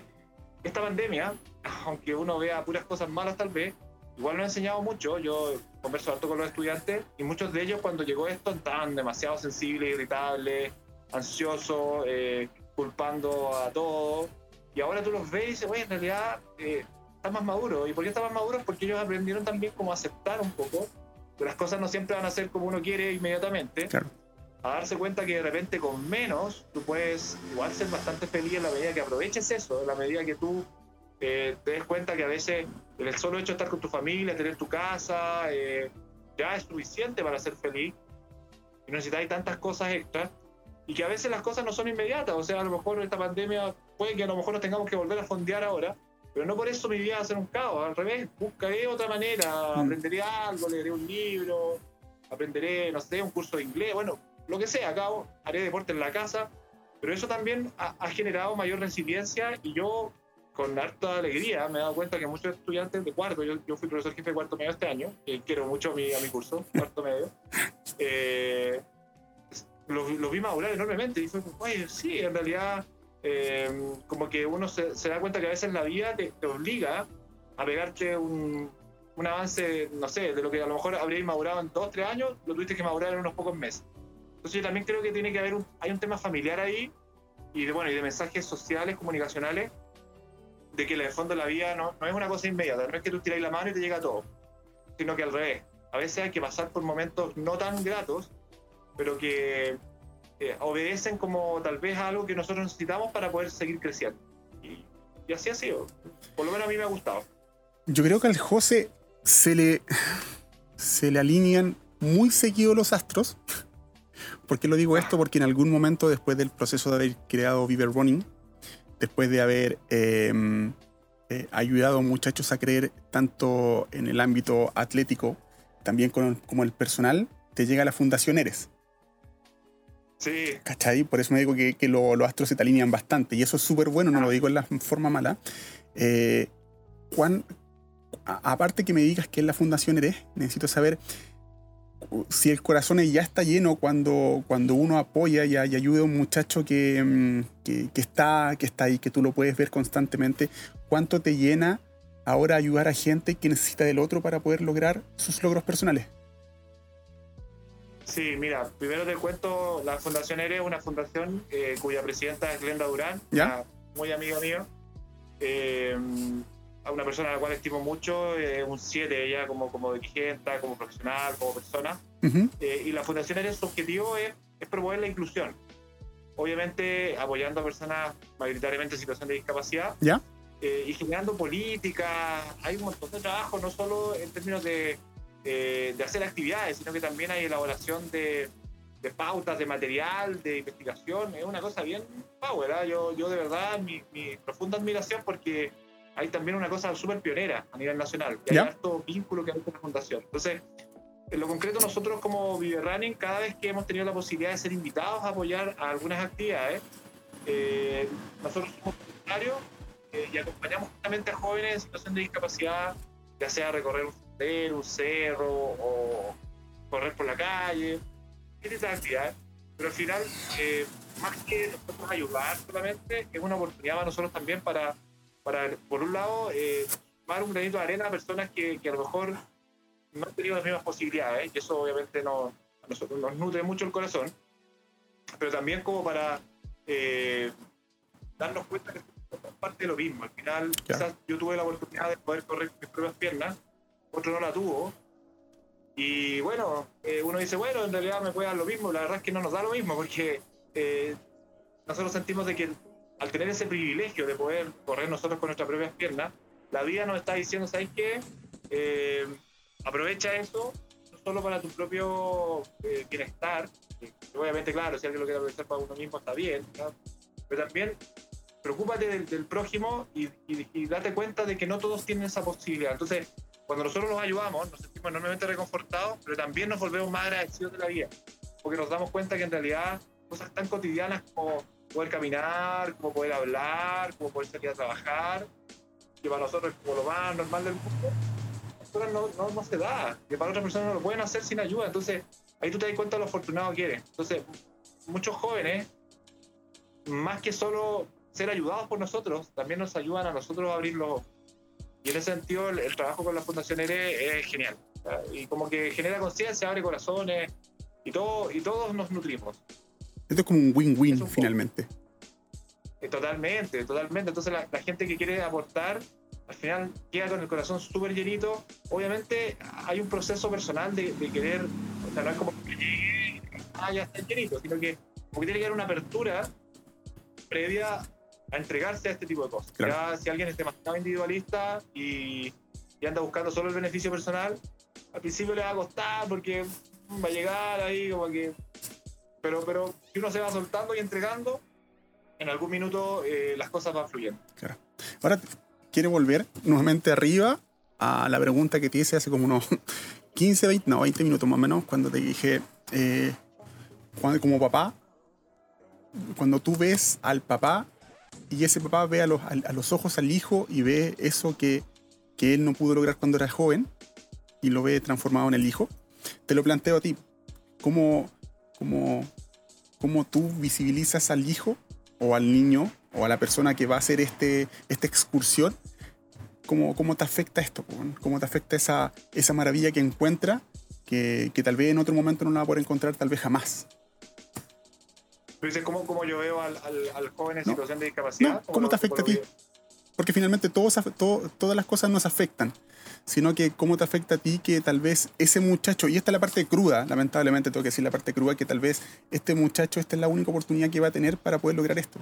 esta pandemia, aunque uno vea puras cosas malas tal vez, igual nos ha enseñado mucho. Yo converso harto con los estudiantes y muchos de ellos cuando llegó esto estaban demasiado sensibles, irritables, ansiosos, eh, culpando a todos. Y ahora tú los ves y dices, oye, en realidad eh, están más maduros. ¿Y por qué están más maduros? Porque ellos aprendieron también como a aceptar un poco que las cosas no siempre van a ser como uno quiere inmediatamente. Claro. A darse cuenta que de repente con menos tú puedes igual ser bastante feliz en la medida que aproveches eso, en la medida que tú eh, te des cuenta que a veces el solo hecho de estar con tu familia, tener tu casa, eh, ya es suficiente para ser feliz. Y no necesitáis tantas cosas extras. Y que a veces las cosas no son inmediatas. O sea, a lo mejor esta pandemia puede que a lo mejor nos tengamos que volver a fondear ahora. Pero no por eso mi vida va a ser un caos. Al revés, buscaré otra manera. Mm. Aprenderé algo, leeré un libro, aprenderé, no sé, un curso de inglés. Bueno, lo que sea, acabo, haré deporte en la casa. Pero eso también ha, ha generado mayor resiliencia y yo con harta alegría me he dado cuenta que muchos estudiantes de cuarto, yo, yo fui profesor jefe de cuarto medio este año, y quiero mucho a mi, a mi curso, cuarto medio, eh, lo, lo vi madurar enormemente y fue oye, sí, en realidad eh, como que uno se, se da cuenta que a veces la vida te, te obliga a pegarte un, un avance, no sé, de lo que a lo mejor habríais madurado en dos, tres años, lo tuviste que madurar en unos pocos meses. Entonces yo también creo que tiene que haber un, hay un tema familiar ahí y de, bueno, y de mensajes sociales, comunicacionales, de que en el fondo la vida no, no es una cosa inmediata, no es que tú tiráis la mano y te llega todo, sino que al revés. A veces hay que pasar por momentos no tan gratos, pero que eh, obedecen como tal vez a algo que nosotros necesitamos para poder seguir creciendo. Y, así ha sido. Por lo menos a mí me ha gustado. Yo creo que al José se le, se le alinean muy seguido los astros. ¿Por qué lo digo esto? Porque en algún momento, después del proceso de haber creado Viver Running, después de haber eh, eh, ayudado a muchachos a creer tanto en el ámbito atlético, también con- como el personal, te llega la Fundación Eres. Sí, ¿Cachai? Por eso me digo que, que lo- los astros se te alinean bastante. Y eso es súper bueno, no lo digo en la forma mala. Eh, Juan, aparte que me digas que es la fundación eres, necesito saber si el corazón ya está lleno cuando, cuando uno apoya y, y ayuda a un muchacho que, mm, que, que está, que está ahí, que tú lo puedes ver constantemente. ¿Cuánto te llena ahora ayudar a gente que necesita del otro para poder lograr sus logros personales? Sí, mira, primero te cuento, la Fundación ERE es una fundación eh, cuya presidenta es Glenda Durán, ¿Ya? muy amiga mía, eh, a una persona a la cual estimo mucho, eh, un 7 ella como, como dirigente, como profesional, como persona. Ujú, Eh, y la Fundación ERE, su objetivo es, es promover la inclusión. Obviamente apoyando a personas mayoritariamente en situación de discapacidad ¿Ya? eh, y generando políticas. Hay un montón de trabajo, no solo en términos de, eh, de hacer actividades, sino que también hay elaboración de, de pautas, de material, de investigación. Es una cosa bien power. ¿ah? Yo, yo de verdad, mi, mi profunda admiración porque hay también una cosa súper pionera a nivel nacional. Y hay harto vínculo que hay con la fundación. Entonces, en lo concreto, nosotros como Vive Running, cada vez que hemos tenido la posibilidad de ser invitados a apoyar a algunas actividades, eh, nosotros somos voluntarios eh, y acompañamos justamente a jóvenes en situación de discapacidad, ya sea recorrer un un cerro o correr por la calle, distintas actividades. Pero al final, eh, más que nosotros ayudar solamente, es una oportunidad para nosotros también para, para por un lado, eh, dar un granito de arena a personas que, que a lo mejor no han tenido las mismas posibilidades, y eso obviamente no, a nosotros nos nutre mucho el corazón. pero también como para eh, darnos cuenta que somos parte de lo mismo. Al final, quizás yo tuve la oportunidad de poder correr mis propias piernas, otro no la tuvo. Y bueno, eh, uno dice, bueno, en realidad me puede dar lo mismo. La verdad es que no nos da lo mismo porque eh, nosotros sentimos de que al tener ese privilegio de poder correr nosotros con nuestras propias piernas, la vida nos está diciendo, ¿sabes qué? Eh, aprovecha eso, no solo para tu propio bienestar, obviamente, claro, si alguien lo quiere aprovechar para uno mismo está bien, pero también preocúpate del, prójimo y, y, date cuenta de que no todos tienen esa posibilidad. Entonces, cuando nosotros los ayudamos, nos sentimos enormemente reconfortados, pero también nos volvemos más agradecidos de la vida, porque nos damos cuenta que en realidad cosas tan cotidianas como poder caminar, como poder hablar, como poder salir a trabajar, que para nosotros es como lo más normal del mundo, no, no, no, se da, que para otras personas no lo pueden hacer sin ayuda. Entonces, ahí tú te das cuenta de lo afortunado que eres. Entonces, muchos jóvenes, más que solo ser ayudados por nosotros, también nos ayudan a nosotros a abrir los y en ese sentido, el, trabajo con la Fundación ERE es genial. Y como que genera conciencia, abre corazones y, todo, y todos nos nutrimos. Esto es como un win-win finalmente. Eh, totalmente, totalmente. Entonces la, gente que quiere aportar al final queda con el corazón súper llenito. Obviamente hay un proceso personal de, querer, o sea, no es como que ah, ya está llenito, sino que como que tiene que haber una apertura previa a entregarse a este tipo de cosas. Ya si alguien es demasiado individualista y, y, anda buscando solo el beneficio personal, al principio le va a costar porque va a llegar ahí como que... Pero, pero si uno se va soltando y entregando, en algún minuto eh, las cosas van fluyendo. Claro. Ahora, quiere volver nuevamente arriba a la pregunta que te hice hace como unos 15, 20, no, 20 minutos más o menos, cuando te dije, eh, cuando, como papá, cuando tú ves al papá y ese papá ve a los, a, los ojos al hijo y ve eso que, que, él no pudo lograr cuando era joven y lo ve transformado en el hijo, te lo planteo a ti. ¿Cómo, cómo, cómo tú visibilizas al hijo o al niño o a la persona que va a hacer este, esta excursión? ¿Cómo, ¿Cómo te afecta esto? ¿Cómo te afecta esa, esa maravilla que encuentra que, que tal vez en otro momento no la va a poder encontrar, tal vez jamás? Tú dices, ¿cómo, cómo yo veo al, al, joven en situación de discapacidad? ¿Cómo te afecta a ti? Porque finalmente todos, todas las cosas nos afectan, sino que cómo te afecta a ti que tal vez ese muchacho, y esta es la parte cruda, lamentablemente tengo que decir la parte cruda, que tal vez este muchacho, esta es la única oportunidad que va a tener para poder lograr esto.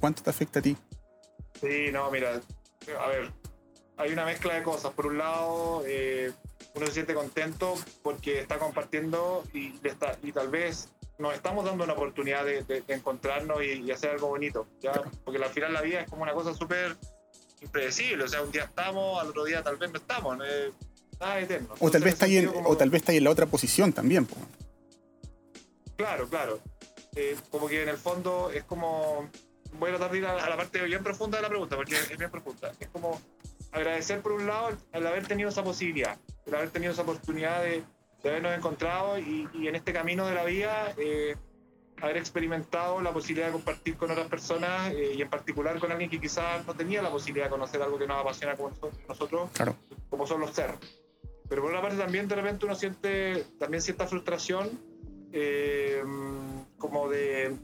¿Cuánto te afecta a ti? Sí, no, mira, a ver, hay una mezcla de cosas. Por un lado, eh, uno se siente contento porque está compartiendo y, está, y tal vez nos estamos dando una oportunidad de, encontrarnos y, hacer algo bonito, ¿ya? Porque al final la vida es como una cosa súper impredecible, o sea, un día estamos, al otro día tal vez no estamos, no es nada eterno. o tal, vez está ahí en, o tal vez está ahí en la otra posición también. Claro, claro. Eh, como que en el fondo es como, voy a tratar de ir a, la parte bien profunda de la pregunta, porque es bien profunda. Es como agradecer por un lado el haber tenido esa posibilidad, el haber tenido esa oportunidad de de habernos encontrado y, en este camino de la vida eh, haber experimentado la posibilidad de compartir con otras personas eh, y en particular con alguien que quizás no tenía la posibilidad de conocer algo que nos apasiona como nosotros, como son los cerros. Pero por otra parte también de repente uno siente también cierta frustración eh, como de...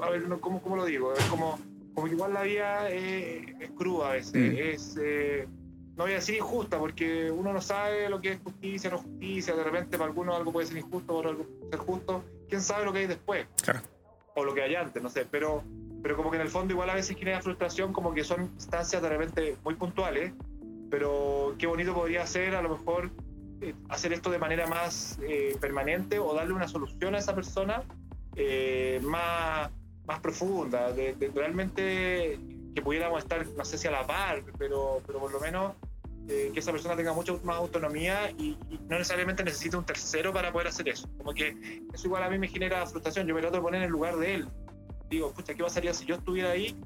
a ver, ¿cómo, ¿cómo, lo digo? Es como, como igual la vida es, es cruda a veces, mm. es no voy a decir injusta, porque uno no sabe lo que es justicia, no justicia, de repente para algunos algo puede ser injusto, para algo ser justo, quién sabe lo que hay después. Claro. O lo que hay antes, no sé, pero, pero como que en el fondo igual a veces genera frustración, como que son instancias de repente muy puntuales, pero qué bonito podría ser a lo mejor eh, hacer esto de manera más eh, permanente o darle una solución a esa persona eh, más, más profunda, de, de realmente que pudiéramos estar, no sé si a la par, pero, pero por lo menos eh, que esa persona tenga mucha más autonomía y, no necesariamente necesite un tercero para poder hacer eso. Como que eso igual a mí me genera frustración. Yo me trato de poner en el lugar de él. Digo, pucha, ¿qué pasaría si yo estuviera ahí?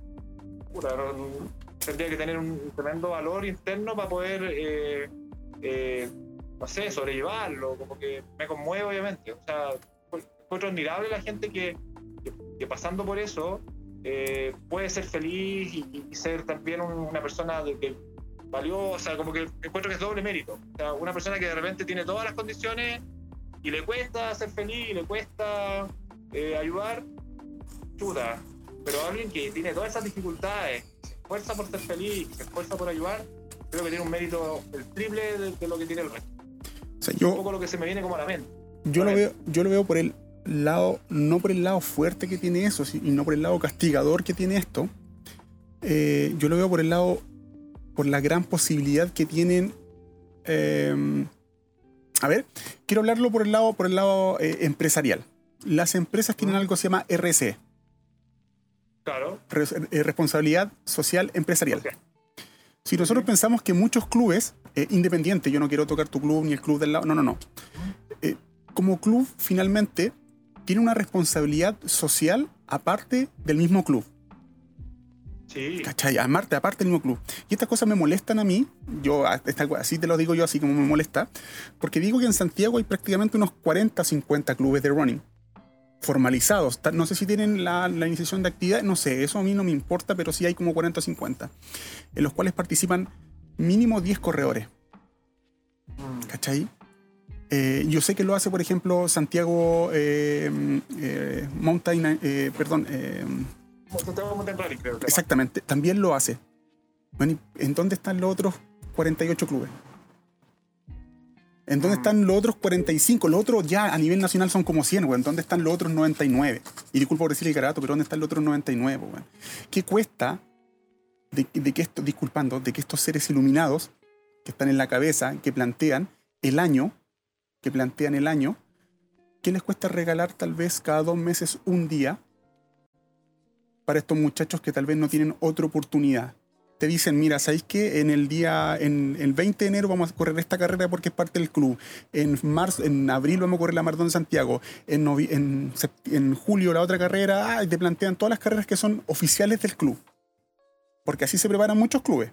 tendría que tener un tremendo valor interno para poder, eh, eh, no sé, sobrellevarlo. Como que me conmueve, obviamente. O sea, fue admirable la gente que, que pasando por eso eh, puede ser feliz y, ser también una persona de que valió, o sea, como que encuentro que es doble mérito. O sea, una persona que de repente tiene todas las condiciones y le cuesta ser feliz, y le cuesta eh, ayudar, chuta. Pero alguien que tiene todas esas dificultades, se esfuerza por ser feliz, se esfuerza por ayudar, creo que tiene un mérito el triple de, lo que tiene el resto. O sea, yo, un poco lo que se me viene como a la mente. Yo lo, veo, yo lo veo por el lado, no por el lado fuerte que tiene eso, y no por el lado castigador que tiene esto. Eh, yo lo veo por el lado, por la gran posibilidad que tienen. Em, a ver, quiero hablarlo por el lado, por el lado eh, empresarial. Las empresas tienen algo que se llama RC. Claro. Eh, responsabilidad social empresarial. Si nosotros pensamos que muchos clubes, independientes, yo no quiero tocar tu club ni el club del lado, no, no, no como club finalmente tiene una responsabilidad social aparte del mismo club. Sí. ¿Cachai? Aparte, aparte del mismo club. Y estas cosas me molestan a mí, yo así te lo digo yo, así como me molesta, porque digo que en Santiago hay prácticamente unos 40, 50 clubes de running formalizados. No sé si tienen la, iniciación de actividad, no sé, eso a mí no me importa, pero sí hay como 40 o 50, en los cuales participan mínimo 10 corredores. Mm. ¿Cachai? Eh, yo sé que lo hace, por ejemplo, Santiago eh, eh, Mountain, perdón. Santiago Mountain Rally, creo. Exactamente, también lo hace. ¿En dónde están los otros 48 clubes? ¿En dónde mm. están los otros 45? Los otros ya a nivel nacional son como 100, ¿En ¿Dónde están los otros 99? Y disculpo por decirle carato, pero ¿dónde están los otros 99, ¿Qué cuesta de, de, que esto, disculpando, de que estos seres iluminados que están en la cabeza, que plantean el año que plantean el año, ¿qué les cuesta regalar tal vez cada dos meses un día para estos muchachos que tal vez no tienen otra oportunidad? Te dicen, mira, ¿sabéis que en el día, en el 20 de enero vamos a correr esta carrera porque es parte del club? En marzo, en abril vamos a correr la Maratón Santiago. En, en, en julio la otra carrera, y te plantean todas las carreras que son oficiales del club. Porque así se preparan muchos clubes.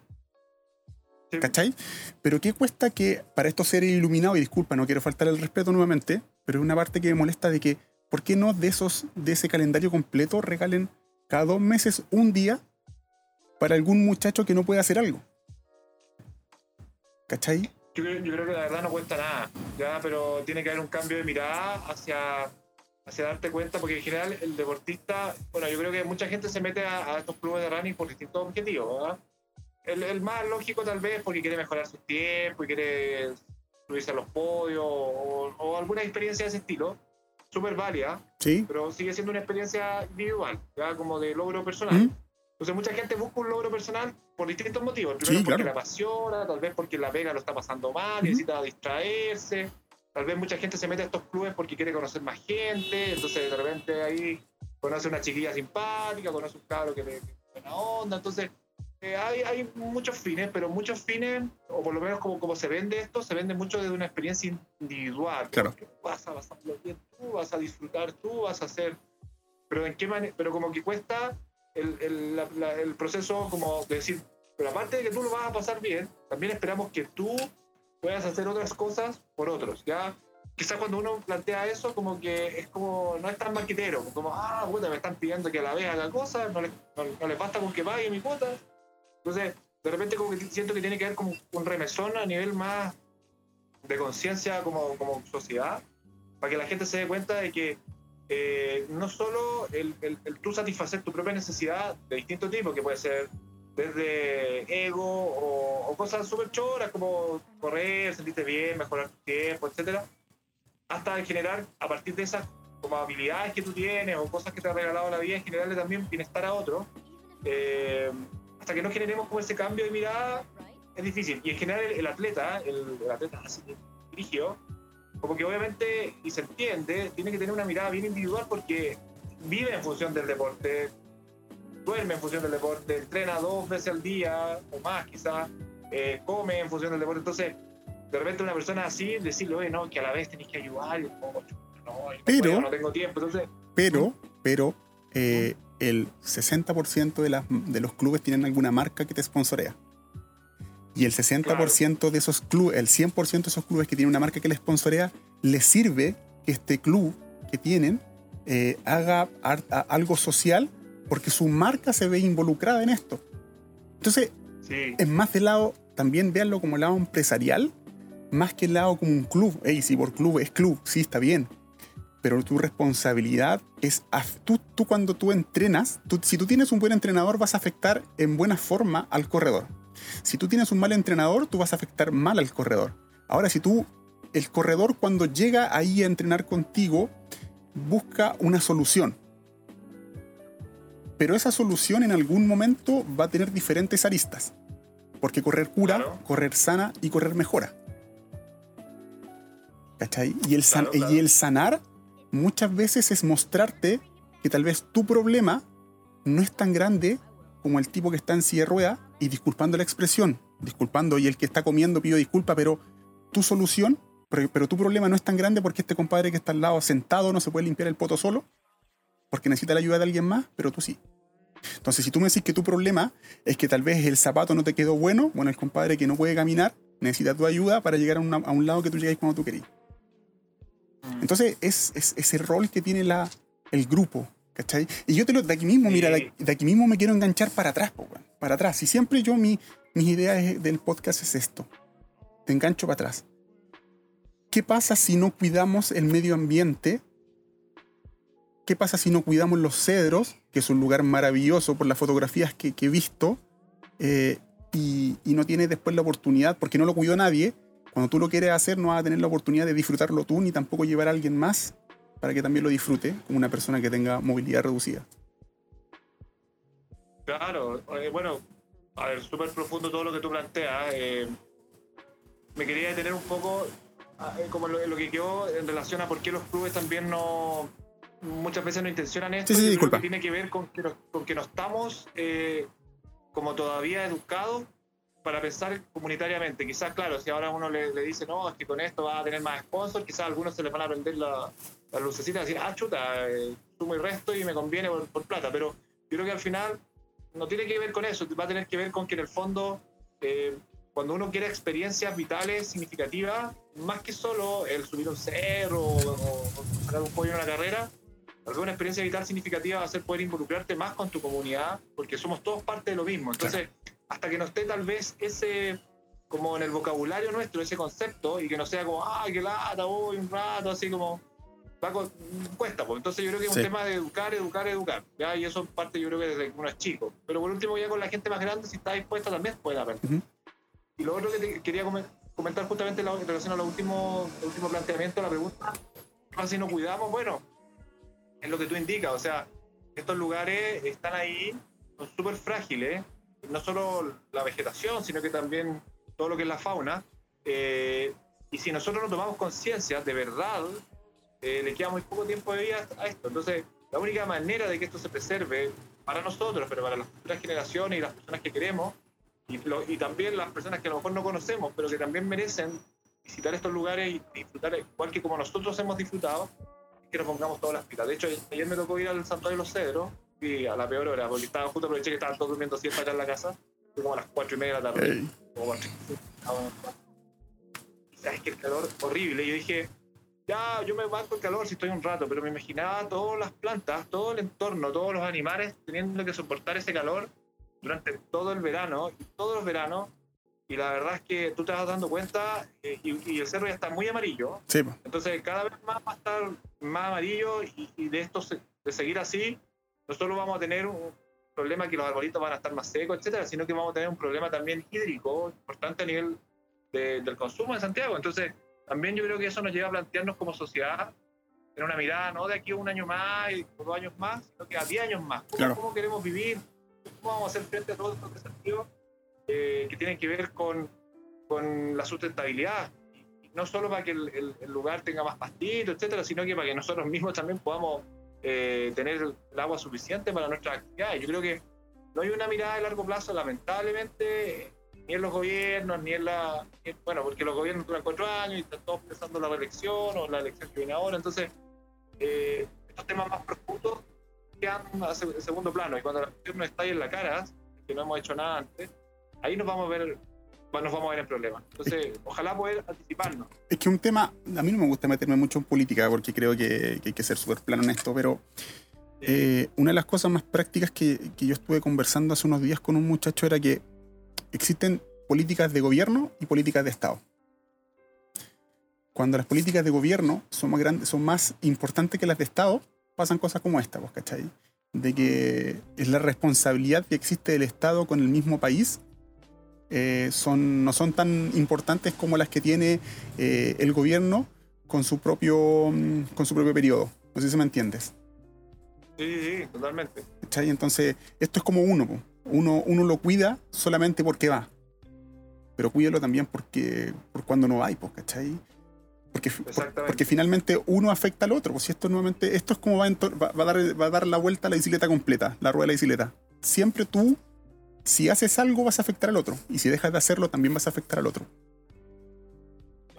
¿Cachai? Pero ¿qué cuesta que para estos seres iluminados, y disculpa, no quiero faltar el respeto nuevamente, pero es una parte que me molesta de que, ¿por qué no de, esos, de ese calendario completo regalen cada dos meses un día para algún muchacho que no puede hacer algo? ¿Cachai? Yo creo, que la verdad no cuesta nada, ya, pero tiene que haber un cambio de mirada hacia, hacia darte cuenta, porque en general el deportista, bueno, yo creo que mucha gente se mete a, a estos clubes de running por distintos objetivos, ¿verdad? El, más lógico tal vez porque quiere mejorar su tiempo y quiere subirse a los podios o, alguna experiencia de ese estilo, súper válida, ¿Sí? pero sigue siendo una experiencia individual, ya como de logro personal. Entonces mucha gente busca un logro personal por distintos motivos. Primero porque la apasiona, tal vez porque la pega lo está pasando mal, necesita distraerse. Tal vez mucha gente se mete a estos clubes porque quiere conocer más gente, entonces de repente ahí conoce una chiquilla simpática, conoce un cabro que le buena onda, entonces hay, hay, muchos fines, pero muchos fines, o por lo menos como, como se vende esto, se vende mucho desde una experiencia individual. Claro. Vas a pasarlo bien tú, vas a disfrutar tú, vas a hacer. Pero en qué pero como que cuesta el, el, el, proceso como de decir, pero aparte de que tú lo vas a pasar bien, también esperamos que tú puedas hacer otras cosas por otros, ¿ya? Quizás cuando uno plantea eso, como que es como, no es tan maquitero, como, ah, puta, me están pidiendo que a la vez haga cosas, no les, no, les basta con que pague mi cuota, entonces, de repente como que siento que tiene que haber como un remesón a nivel más de conciencia como, como sociedad, para que la gente se dé cuenta de que eh, no solo el, el, tú satisfacer tu propia necesidad de distinto tipo, que puede ser desde ego o, cosas súper choras como correr, sentirte bien, mejorar tu tiempo, etcétera, hasta generar a partir de esas como habilidades que tú tienes o cosas que te ha regalado la vida, generarle también bienestar a otro. Eh, hasta que no generemos como ese cambio de mirada, es difícil. Y en general el, atleta, el, atleta así dirigió, como que obviamente, y se entiende, tiene que tener una mirada bien individual porque vive en función del deporte, duerme en función del deporte, entrena dos veces al día o más quizás, eh, come en función del deporte. Entonces, de repente una persona así, decirle, oye, no, que a la vez tenés que ayudar, no, pero, no tengo tiempo. Entonces, pero, pero, eh, el 60% de, de los clubes tienen alguna marca que te sponsorea. Y el 60% de esos clubes, el 100% de esos clubes que tienen una marca que les sponsorea, les sirve que este club que tienen eh, haga algo social porque su marca se ve involucrada en esto. Entonces, es más del lado, también véanlo como el lado empresarial, más que el lado como un club. Ey, si por club es club, sí, está bien. Pero tu responsabilidad es, tú, tú cuando tú entrenas, si tú tienes un buen entrenador vas a afectar en buena forma al corredor. Si tú tienes un mal entrenador, tú vas a afectar mal al corredor. Ahora, si tú, el corredor cuando llega ahí a entrenar contigo, busca una solución. Pero esa solución en algún momento va a tener diferentes aristas. Porque correr cura, correr sana y correr mejora. ¿Cachai? Y el, y el sanar muchas veces es mostrarte que tal vez tu problema no es tan grande como el tipo que está en silla de rueda y disculpando la expresión, disculpando y el que está comiendo pido disculpa, pero tu solución, pero, tu problema no es tan grande porque este compadre que está al lado sentado no se puede limpiar el poto solo, porque necesita la ayuda de alguien más, pero tú sí. Entonces, si tú me decís que tu problema es que tal vez el zapato no te quedó bueno, bueno, el compadre que no puede caminar necesita tu ayuda para llegar a, a un lado que tú llegues cuando tú querías. Mm. Entonces es, ese rol que tiene la, el grupo, ¿cachai? Y yo te lo, de aquí mismo, mira, de, aquí mismo me quiero enganchar para atrás, para atrás. Y siempre yo, mi, mis ideas del podcast es esto. Te engancho para atrás. ¿Qué pasa si no cuidamos el medio ambiente? ¿Qué pasa si no cuidamos los cedros, que es un lugar maravilloso por las fotografías que, he visto, eh, y, y, no tiene después la oportunidad, porque no lo cuidó nadie, cuando tú lo quieres hacer, no vas a tener la oportunidad de disfrutarlo tú, ni tampoco llevar a alguien más para que también lo disfrute, como una persona que tenga movilidad reducida. Claro, eh, bueno, a ver, súper profundo todo lo que tú planteas. Eh, me quería detener un poco ah, eh, como lo, lo, que quedó en relación a por qué los clubes también no muchas veces no intencionan esto. Sí, sí, disculpa. tiene que ver con que, con que no estamos como todavía educados para pensar comunitariamente. Quizás, claro, si ahora uno le, dice, no, es que con esto va a tener más sponsors, quizás a algunos se les van a prender la, la lucecita y decir, ah, chuta, eh, sumo y resto y me conviene por, plata. Pero yo creo que al final no tiene que ver con eso, va a tener que ver con que en el fondo, eh, cuando uno quiere experiencias vitales significativas, más que solo el subir un cerro o, sacar un pollo en una carrera, alguna experiencia vital significativa va a ser poder involucrarte más con tu comunidad, porque somos todos parte de lo mismo. Entonces, hasta que no esté tal vez ese, como en el vocabulario nuestro, ese concepto, y que no sea como, ay, qué lata, voy un rato, así como, va cuesta, pues. Entonces yo creo que es un tema de educar, educar, educar, ¿ya? Y eso parte yo creo que desde que uno es chico. Pero por último, ya con la gente más grande, si está dispuesta, también puede aprender. Y lo otro que quería comentar justamente en relación al último, último planteamiento, la pregunta, si no cuidamos? Bueno, es lo que tú indicas, o sea, estos lugares están ahí, son súper frágiles, no solo la vegetación, sino que también todo lo que es la fauna. Eh, y si nosotros no tomamos conciencia, de verdad, eh, le queda muy poco tiempo de vida a esto. Entonces, la única manera de que esto se preserve para nosotros, pero para las futuras generaciones y las personas que queremos, y, y también las personas que a lo mejor no conocemos, pero que también merecen visitar estos lugares y disfrutar igual que como nosotros hemos disfrutado, que nos pongamos todas las pilas. De hecho, ayer me tocó ir al Santuario de los Cedros a la peor hora, porque estaba justo aproveché que estaban todos durmiendo siempre allá en la casa, como a las 4 y media de la tarde. Como ¿Sabes que el calor horrible? Y yo dije, ya, yo me banco el calor si estoy un rato, pero me imaginaba todas las plantas, todo el entorno, todos los animales teniendo que soportar ese calor durante todo el verano, y todos los veranos, y la verdad es que tú te vas dando cuenta eh, y, el cerro ya está muy amarillo. Sí. Entonces cada vez más va a estar más amarillo y, y de esto, de seguir así, no solo vamos a tener un problema que los arbolitos van a estar más secos, etcétera, sino que vamos a tener un problema también hídrico importante a nivel del consumo en Santiago. Entonces, también yo creo que eso nos lleva a plantearnos como sociedad en una mirada no de aquí a un año más y dos años más, sino que a diez años más. ¿Cómo, queremos vivir? ¿Cómo vamos a hacer frente a todos estos desafíos eh, que tienen que ver con, con la sustentabilidad? Y no solo para que el, el lugar tenga más pastitos, etcétera, sino que para que nosotros mismos también podamos eh, tener el agua suficiente para nuestras actividades. Yo creo que no hay una mirada de largo plazo, lamentablemente, ni en los gobiernos, ni en la... bueno, porque los gobiernos duran cuatro años y están todos pensando en la reelección o la elección que viene ahora. Entonces, eh, estos temas más profundos quedan en segundo plano. Y cuando la cuestión nos está ahí en la cara, que no hemos hecho nada antes, ahí nos vamos a ver nos vamos a ver en problemas. Entonces, ojalá poder anticiparnos. Es que un tema, a mí no me gusta meterme mucho en política porque creo que, hay que ser súper plano en esto, pero eh, una de las cosas más prácticas que, que, yo estuve conversando hace unos días con un muchacho era que existen políticas de gobierno y políticas de Estado. cuando las políticas de gobierno son más, grandes, son más importantes que las de Estado, pasan cosas como esta, ¿vos cachai? De que es la responsabilidad que existe del Estado con el mismo país eh, son, no son tan importantes como las que tiene eh, el gobierno con su propio, mm, con su propio periodo. No sé si me entiendes. Sí, sí, totalmente. ¿Cachai? Entonces, esto es como uno, uno. Uno lo cuida solamente porque va. Pero cuídalo también porque, por cuando no va, pues, ¿cachai? Porque, porque finalmente uno afecta al otro. Pues si esto nuevamente, esto es como va, va, a dar, va a dar la vuelta a la bicicleta completa, la rueda de la bicicleta. Siempre tú, si haces algo, vas a afectar al otro. Y si dejas de hacerlo, también vas a afectar al otro.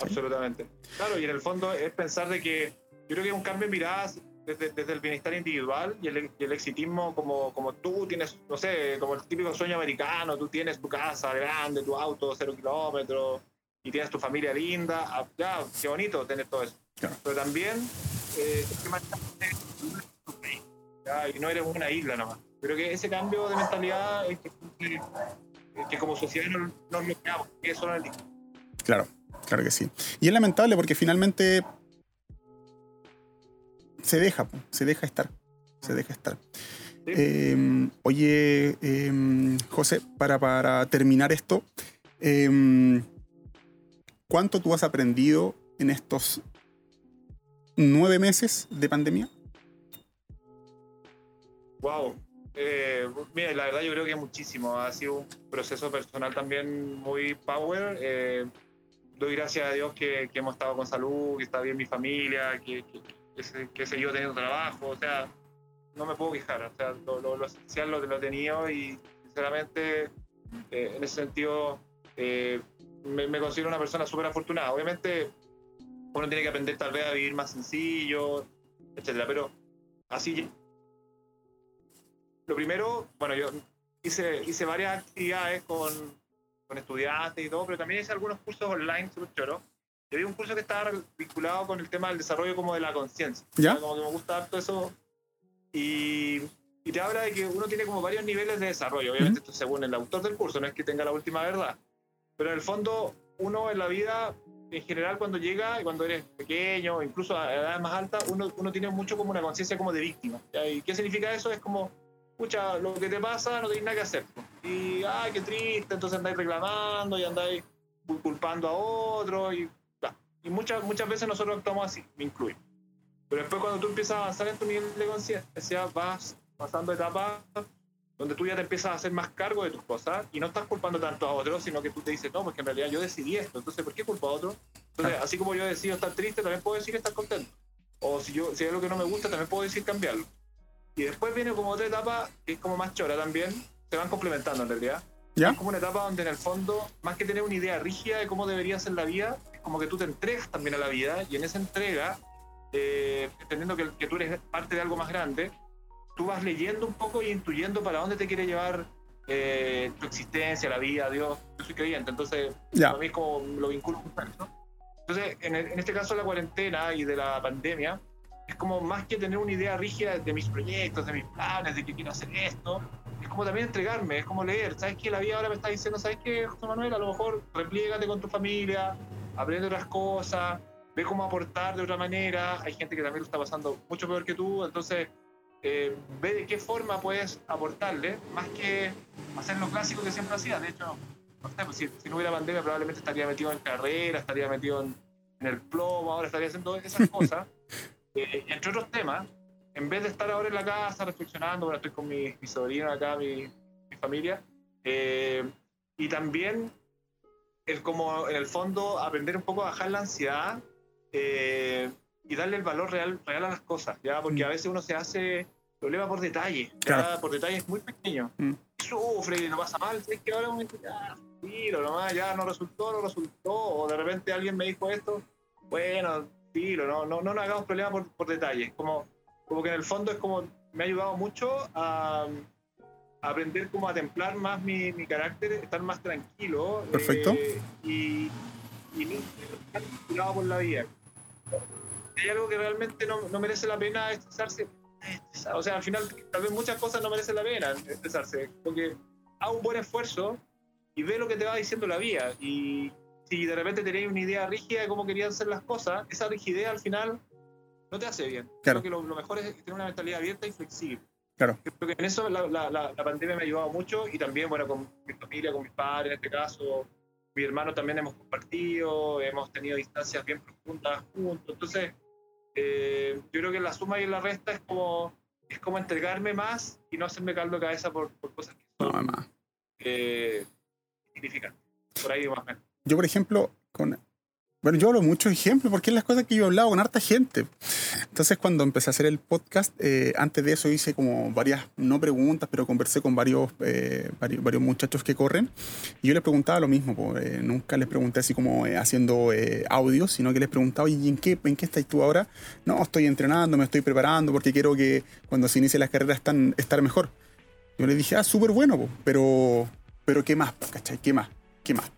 Absolutamente. Claro, y en el fondo es pensar de que yo creo que es un cambio de miradas desde, desde, el bienestar individual y el, el, exitismo como, como tú tienes, no sé, como el típico sueño americano, tú tienes tu casa grande, tu auto, cero kilómetros, y tienes tu familia linda, ah, ya, qué bonito tener todo eso. Pero también, eh, y no eres una isla nomás. Creo que ese cambio de mentalidad es que, que como sociedad no, nos bloqueamos, que eso no es Claro, claro que sí. Y es lamentable porque finalmente se deja, se deja estar, se deja estar. Em, oye, em, José, para, para terminar esto, eh, ¿Cuánto tú has aprendido en estos nueve meses de pandemia? Wow. Eh, mira, la verdad yo creo que muchísimo. Ha sido un proceso personal también muy power. Eh, doy gracias a Dios que, hemos estado con salud, que está bien mi familia, que, que, he seguido teniendo trabajo. O sea, no me puedo quejar. O sea, lo, lo, esencial lo, lo he tenido y sinceramente eh, en ese sentido eh, me, considero una persona súper afortunada. Obviamente, uno tiene que aprender tal vez a vivir más sencillo, etcétera, pero así. Lo primero, bueno, yo hice, hice varias actividades con, con estudiantes y todo, pero también hice algunos cursos online súper choro. Y había un curso que estaba vinculado con el tema del desarrollo como de la conciencia. ¿Ya? Como que me gusta harto eso. Y, y, te habla de que uno tiene como varios niveles de desarrollo. Obviamente, esto según el autor del curso, no es que tenga la última verdad. Pero en el fondo, uno en la vida, en general, cuando llega y cuando eres pequeño, incluso a edades más altas, uno, uno tiene mucho como una conciencia como de víctima. ¿Y qué significa eso? Es como, escucha, lo que te pasa no tienes nada que hacer. Y, ay, qué triste, entonces andáis reclamando y andáis culpando a otro. Y, y muchas, muchas veces nosotros actuamos así, me incluyo. Pero después cuando tú empiezas a avanzar en tu nivel de conciencia, vas pasando etapas donde tú ya te empiezas a hacer más cargo de tus cosas y no estás culpando tanto a otros, sino que tú te dices, no, porque en realidad yo decidí esto, entonces ¿por qué culpo a otro? Entonces, así como yo decido estar triste, también puedo decir estar contento. O si, yo, si hay algo que no me gusta, también puedo decir cambiarlo. Y después viene como otra etapa, que es como más chora también, se van complementando en realidad. ¿Ya? Es como una etapa donde en el fondo, más que tener una idea rígida de cómo debería ser la vida, es como que tú te entregas también a la vida y en esa entrega, eh, entendiendo que, que tú eres parte de algo más grande, tú vas leyendo un poco y intuyendo para dónde te quiere llevar eh, tu existencia, la vida, Dios. Yo soy creyente, entonces a mí es como lo vinculo con eso. Entonces, en, en, este caso, la cuarentena y de la pandemia, es como más que tener una idea rígida de mis proyectos, de mis planes, de que quiero hacer esto, es como también entregarme, es como leer. ¿Sabes qué? La vida ahora me está diciendo, ¿sabes qué, José Manuel? A lo mejor replígate con tu familia, aprende otras cosas, ve cómo aportar de otra manera. Hay gente que también lo está pasando mucho peor que tú, entonces eh, ve de qué forma puedes aportarle, más que hacer lo clásico que siempre hacía. De hecho, no sé, pues, si, no hubiera pandemia probablemente estaría metido en carrera, estaría metido en, el plomo, ahora estaría haciendo esas cosas. Eh, entre otros temas, en vez de estar ahora en la casa reflexionando, bueno, estoy con mi, mi sobrino acá, mi, mi familia, eh, y también el como en el fondo aprender un poco a bajar la ansiedad y darle el valor real, real a las cosas, ¿ya? Porque mm. a veces uno se hace problema por detalle, por detalles muy pequeños. Mm. Sufre y no pasa mal, es que ahora un ya, tiro nomás, ya no resultó, no resultó, o de repente alguien me dijo esto, bueno, tiro, no, no, no nos hagamos problema por, por detalles, como, como que en el fondo es como, me ha ayudado mucho a, aprender como a templar más mi, mi, carácter, estar más tranquilo. Perfecto. Eh, y, y no estar por la vida hay algo que realmente no, no merece la pena estresarse, o sea, al final tal vez muchas cosas no merecen la pena estresarse, porque haz un buen esfuerzo y ve lo que te va diciendo la vida y, si de repente tenéis una idea rígida de cómo querían ser las cosas, esa rigidez al final no te hace bien. Claro. Creo que lo, lo mejor es tener una mentalidad abierta y flexible. Claro. Creo que en eso la, la, la, la pandemia me ha ayudado mucho y también, bueno, con mi familia, con mis padres en este caso, mi hermano también hemos compartido, hemos tenido distancias bien profundas juntos. Entonces, eh, yo creo que la suma y la resta es como, es como entregarme más y no hacerme caldo de cabeza por, por cosas que No, son además. eh, significantes. Por ahí más o menos. Yo, por ejemplo, con. Bueno, yo hablo muchos ejemplos porque es las cosas que yo he hablado con harta gente. Entonces, cuando empecé a hacer el podcast, eh, antes de eso hice como varias, no preguntas, pero conversé con varios, eh, varios, muchachos que corren. Y yo les preguntaba lo mismo. po, eh, nunca les pregunté así como haciendo audios, sino que les preguntaba, ¿y en qué, en qué estás tú ahora? No, estoy entrenando, me estoy preparando porque quiero que cuando se inicie las carreras están, estar mejor. Yo les dije, ah, súper bueno, pero, pero ¿qué más? ¿Qué más? ¿Qué más?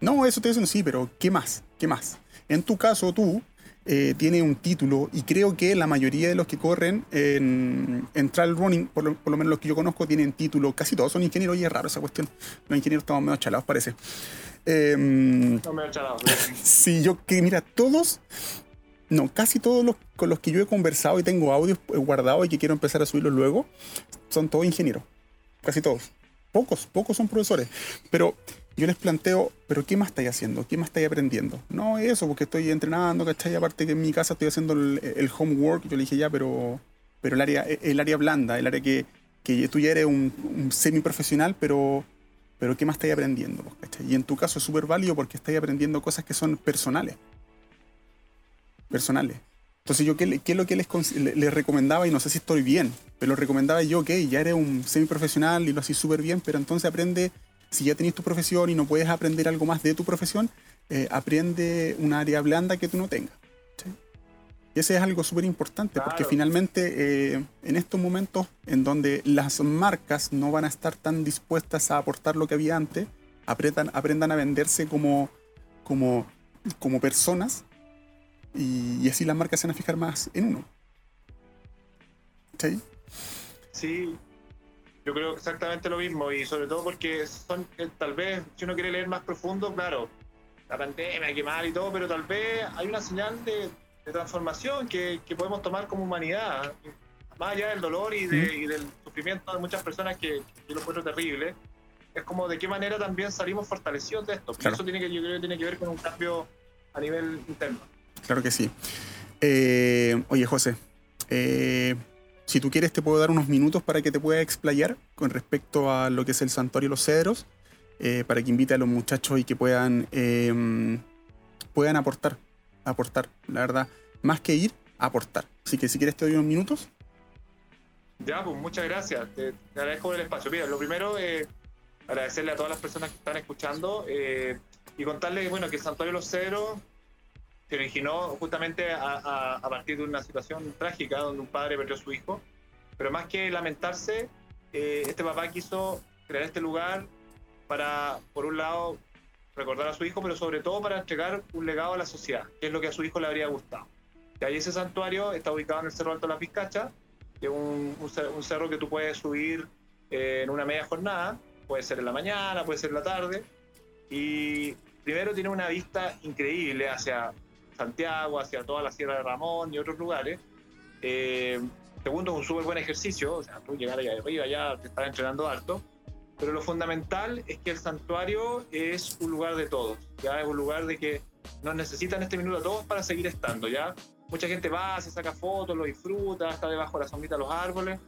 No, eso te dicen sí, pero ¿qué más? ¿Qué más? En tu caso, tú eh, tienes un título y creo que la mayoría de los que corren en, en trail running, por lo, por lo menos los que yo conozco, tienen título. Casi todos son ingenieros y es raro esa cuestión. Los ingenieros estamos medio chalados, parece. No me he echado. pero sí. Sí, yo que mira, todos, no, casi todos los con los que yo he conversado y tengo audios eh, guardados y que quiero empezar a subirlos luego, son todos ingenieros. Casi todos. Pocos, pocos son profesores. Pero yo les planteo, ¿pero qué más estáis haciendo? ¿Qué más estáis aprendiendo? No, eso, porque estoy entrenando, ¿cachai? Aparte que en mi casa estoy haciendo el, el homework. Yo le dije ya, pero, pero el, área, el área blanda, el área que, que tú ya eres un, un semiprofesional, pero, pero ¿qué más estáis aprendiendo? ¿cachai? Y en tu caso es súper válido porque estáis aprendiendo cosas que son personales. Personales. Entonces yo, ¿qué, qué es lo que les, les recomendaba? Y no sé si estoy bien, pero lo recomendaba yo, ok, ya eres un semiprofesional y lo haces súper bien, pero entonces aprende, si ya tenés tu profesión y no puedes aprender algo más de tu profesión, eh, aprende un área blanda que tú no tengas. ¿sí? Y ese es algo súper importante, porque Claro. finalmente eh, en estos momentos en donde las marcas no van a estar tan dispuestas a aportar lo que había antes, apretan, aprendan a venderse como, como, como personas y, y así las marcas se van a fijar más en uno. ¿Sí? Sí, yo creo exactamente lo mismo y sobre todo porque son, eh, tal vez, si uno quiere leer más profundo, claro, la pandemia, qué mal y todo, pero tal vez hay una señal de, de transformación que, que podemos tomar como humanidad, más allá del dolor y, de- y del sufrimiento de muchas personas que, que lo encuentro terrible, es como de qué manera también salimos fortalecidos de esto. Claro. Eso tiene que, yo creo que tiene que ver con un cambio a nivel interno. Claro que sí. Eh, oye, José, eh, si tú quieres te puedo dar unos minutos para que te puedas explayar con respecto a lo que es el Santuario Los Cedros, eh, para que invite a los muchachos y que puedan, eh, puedan aportar, aportar, la verdad, más que ir, aportar. Así que si quieres te doy unos minutos. Ya, pues muchas gracias. Te, te agradezco el espacio. Mira, lo primero, eh, agradecerle a todas las personas que están escuchando eh, y contarles bueno, que el Santuario los Cedros se originó justamente a, a- a partir de una situación trágica donde un padre perdió a su hijo. Pero más que lamentarse, eh, este papá quiso crear este lugar para, por un lado, recordar a su hijo, pero sobre todo para entregar un legado a la sociedad, que es lo que a su hijo le habría gustado. Y ahí ese santuario está ubicado en el Cerro Alto de la Pizcacha, que es un, un cerro que tú puedes subir eh, en una media jornada, puede ser en la mañana, puede ser en la tarde, y primero tiene una vista increíble hacia Santiago, hacia toda la Sierra de Ramón y otros lugares. Eh, segundo, es un súper buen ejercicio, o sea, tú llegar allá arriba ya te estás entrenando harto, pero lo fundamental es que el santuario es un lugar de todos, ya es un lugar de que nos necesitan este minuto a todos para seguir estando, ya. Mucha gente va, se saca fotos, lo disfruta, está debajo de la sombrita de los árboles,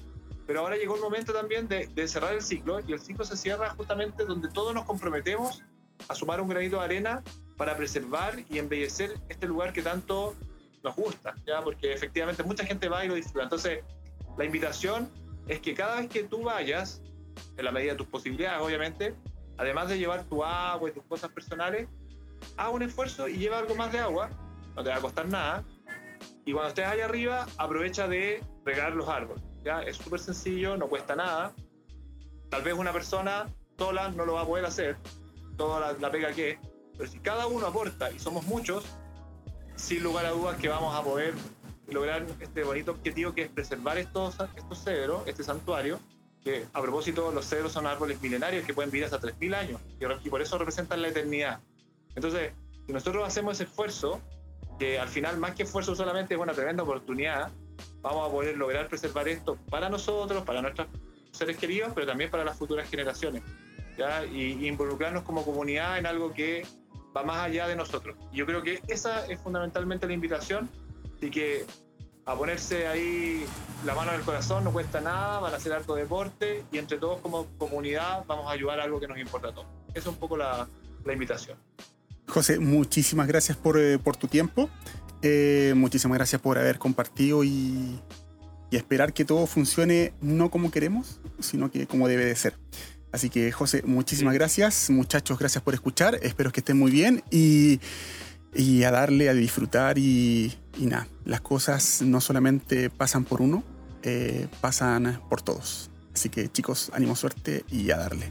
pero ahora llegó el momento también de, de cerrar el ciclo y el ciclo se cierra justamente donde todos nos comprometemos a sumar un granito de arena para preservar y embellecer este lugar que tanto nos gusta, ¿ya? porque efectivamente mucha gente va y lo disfruta. Entonces, la invitación es que cada vez que tú vayas, en la medida de tus posibilidades, obviamente, además de llevar tu agua y tus cosas personales, haz un esfuerzo y lleva algo más de agua, no te va a costar nada, y cuando estés allá arriba, aprovecha de regar los árboles. ¿ya? Es súper sencillo, no cuesta nada. Tal vez una persona sola no lo va a poder hacer, toda la, la pega que es, pero si cada uno aporta y somos muchos, sin lugar a dudas que vamos a poder lograr este bonito objetivo que es preservar estos, estos cedros, este santuario, que a propósito los cedros son árboles milenarios que pueden vivir hasta 3.000 años y, y por eso representan la eternidad. Entonces, si nosotros hacemos ese esfuerzo, que al final más que esfuerzo solamente es una tremenda oportunidad, vamos a poder lograr preservar esto para nosotros, para nuestros seres queridos, pero también para las futuras generaciones. ¿ya? Y, involucrarnos como comunidad en algo que va más allá de nosotros. Yo creo que esa es fundamentalmente la invitación y que a ponerse ahí la mano en el corazón no cuesta nada, van a hacer harto deporte y entre todos como comunidad vamos a ayudar a algo que nos importa a todos. Esa es un poco la, la invitación. José, muchísimas gracias por, eh, por tu tiempo. Eh, muchísimas gracias por haber compartido y, y, esperar que todo funcione no como queremos, sino que como debe de ser. Así que, José, muchísimas sí. gracias. Muchachos, gracias por escuchar. Espero que estén muy bien y, y a darle, a disfrutar y, y, nada. Las cosas no solamente pasan por uno, eh, pasan por todos. Así que, chicos, ánimo, suerte y a darle.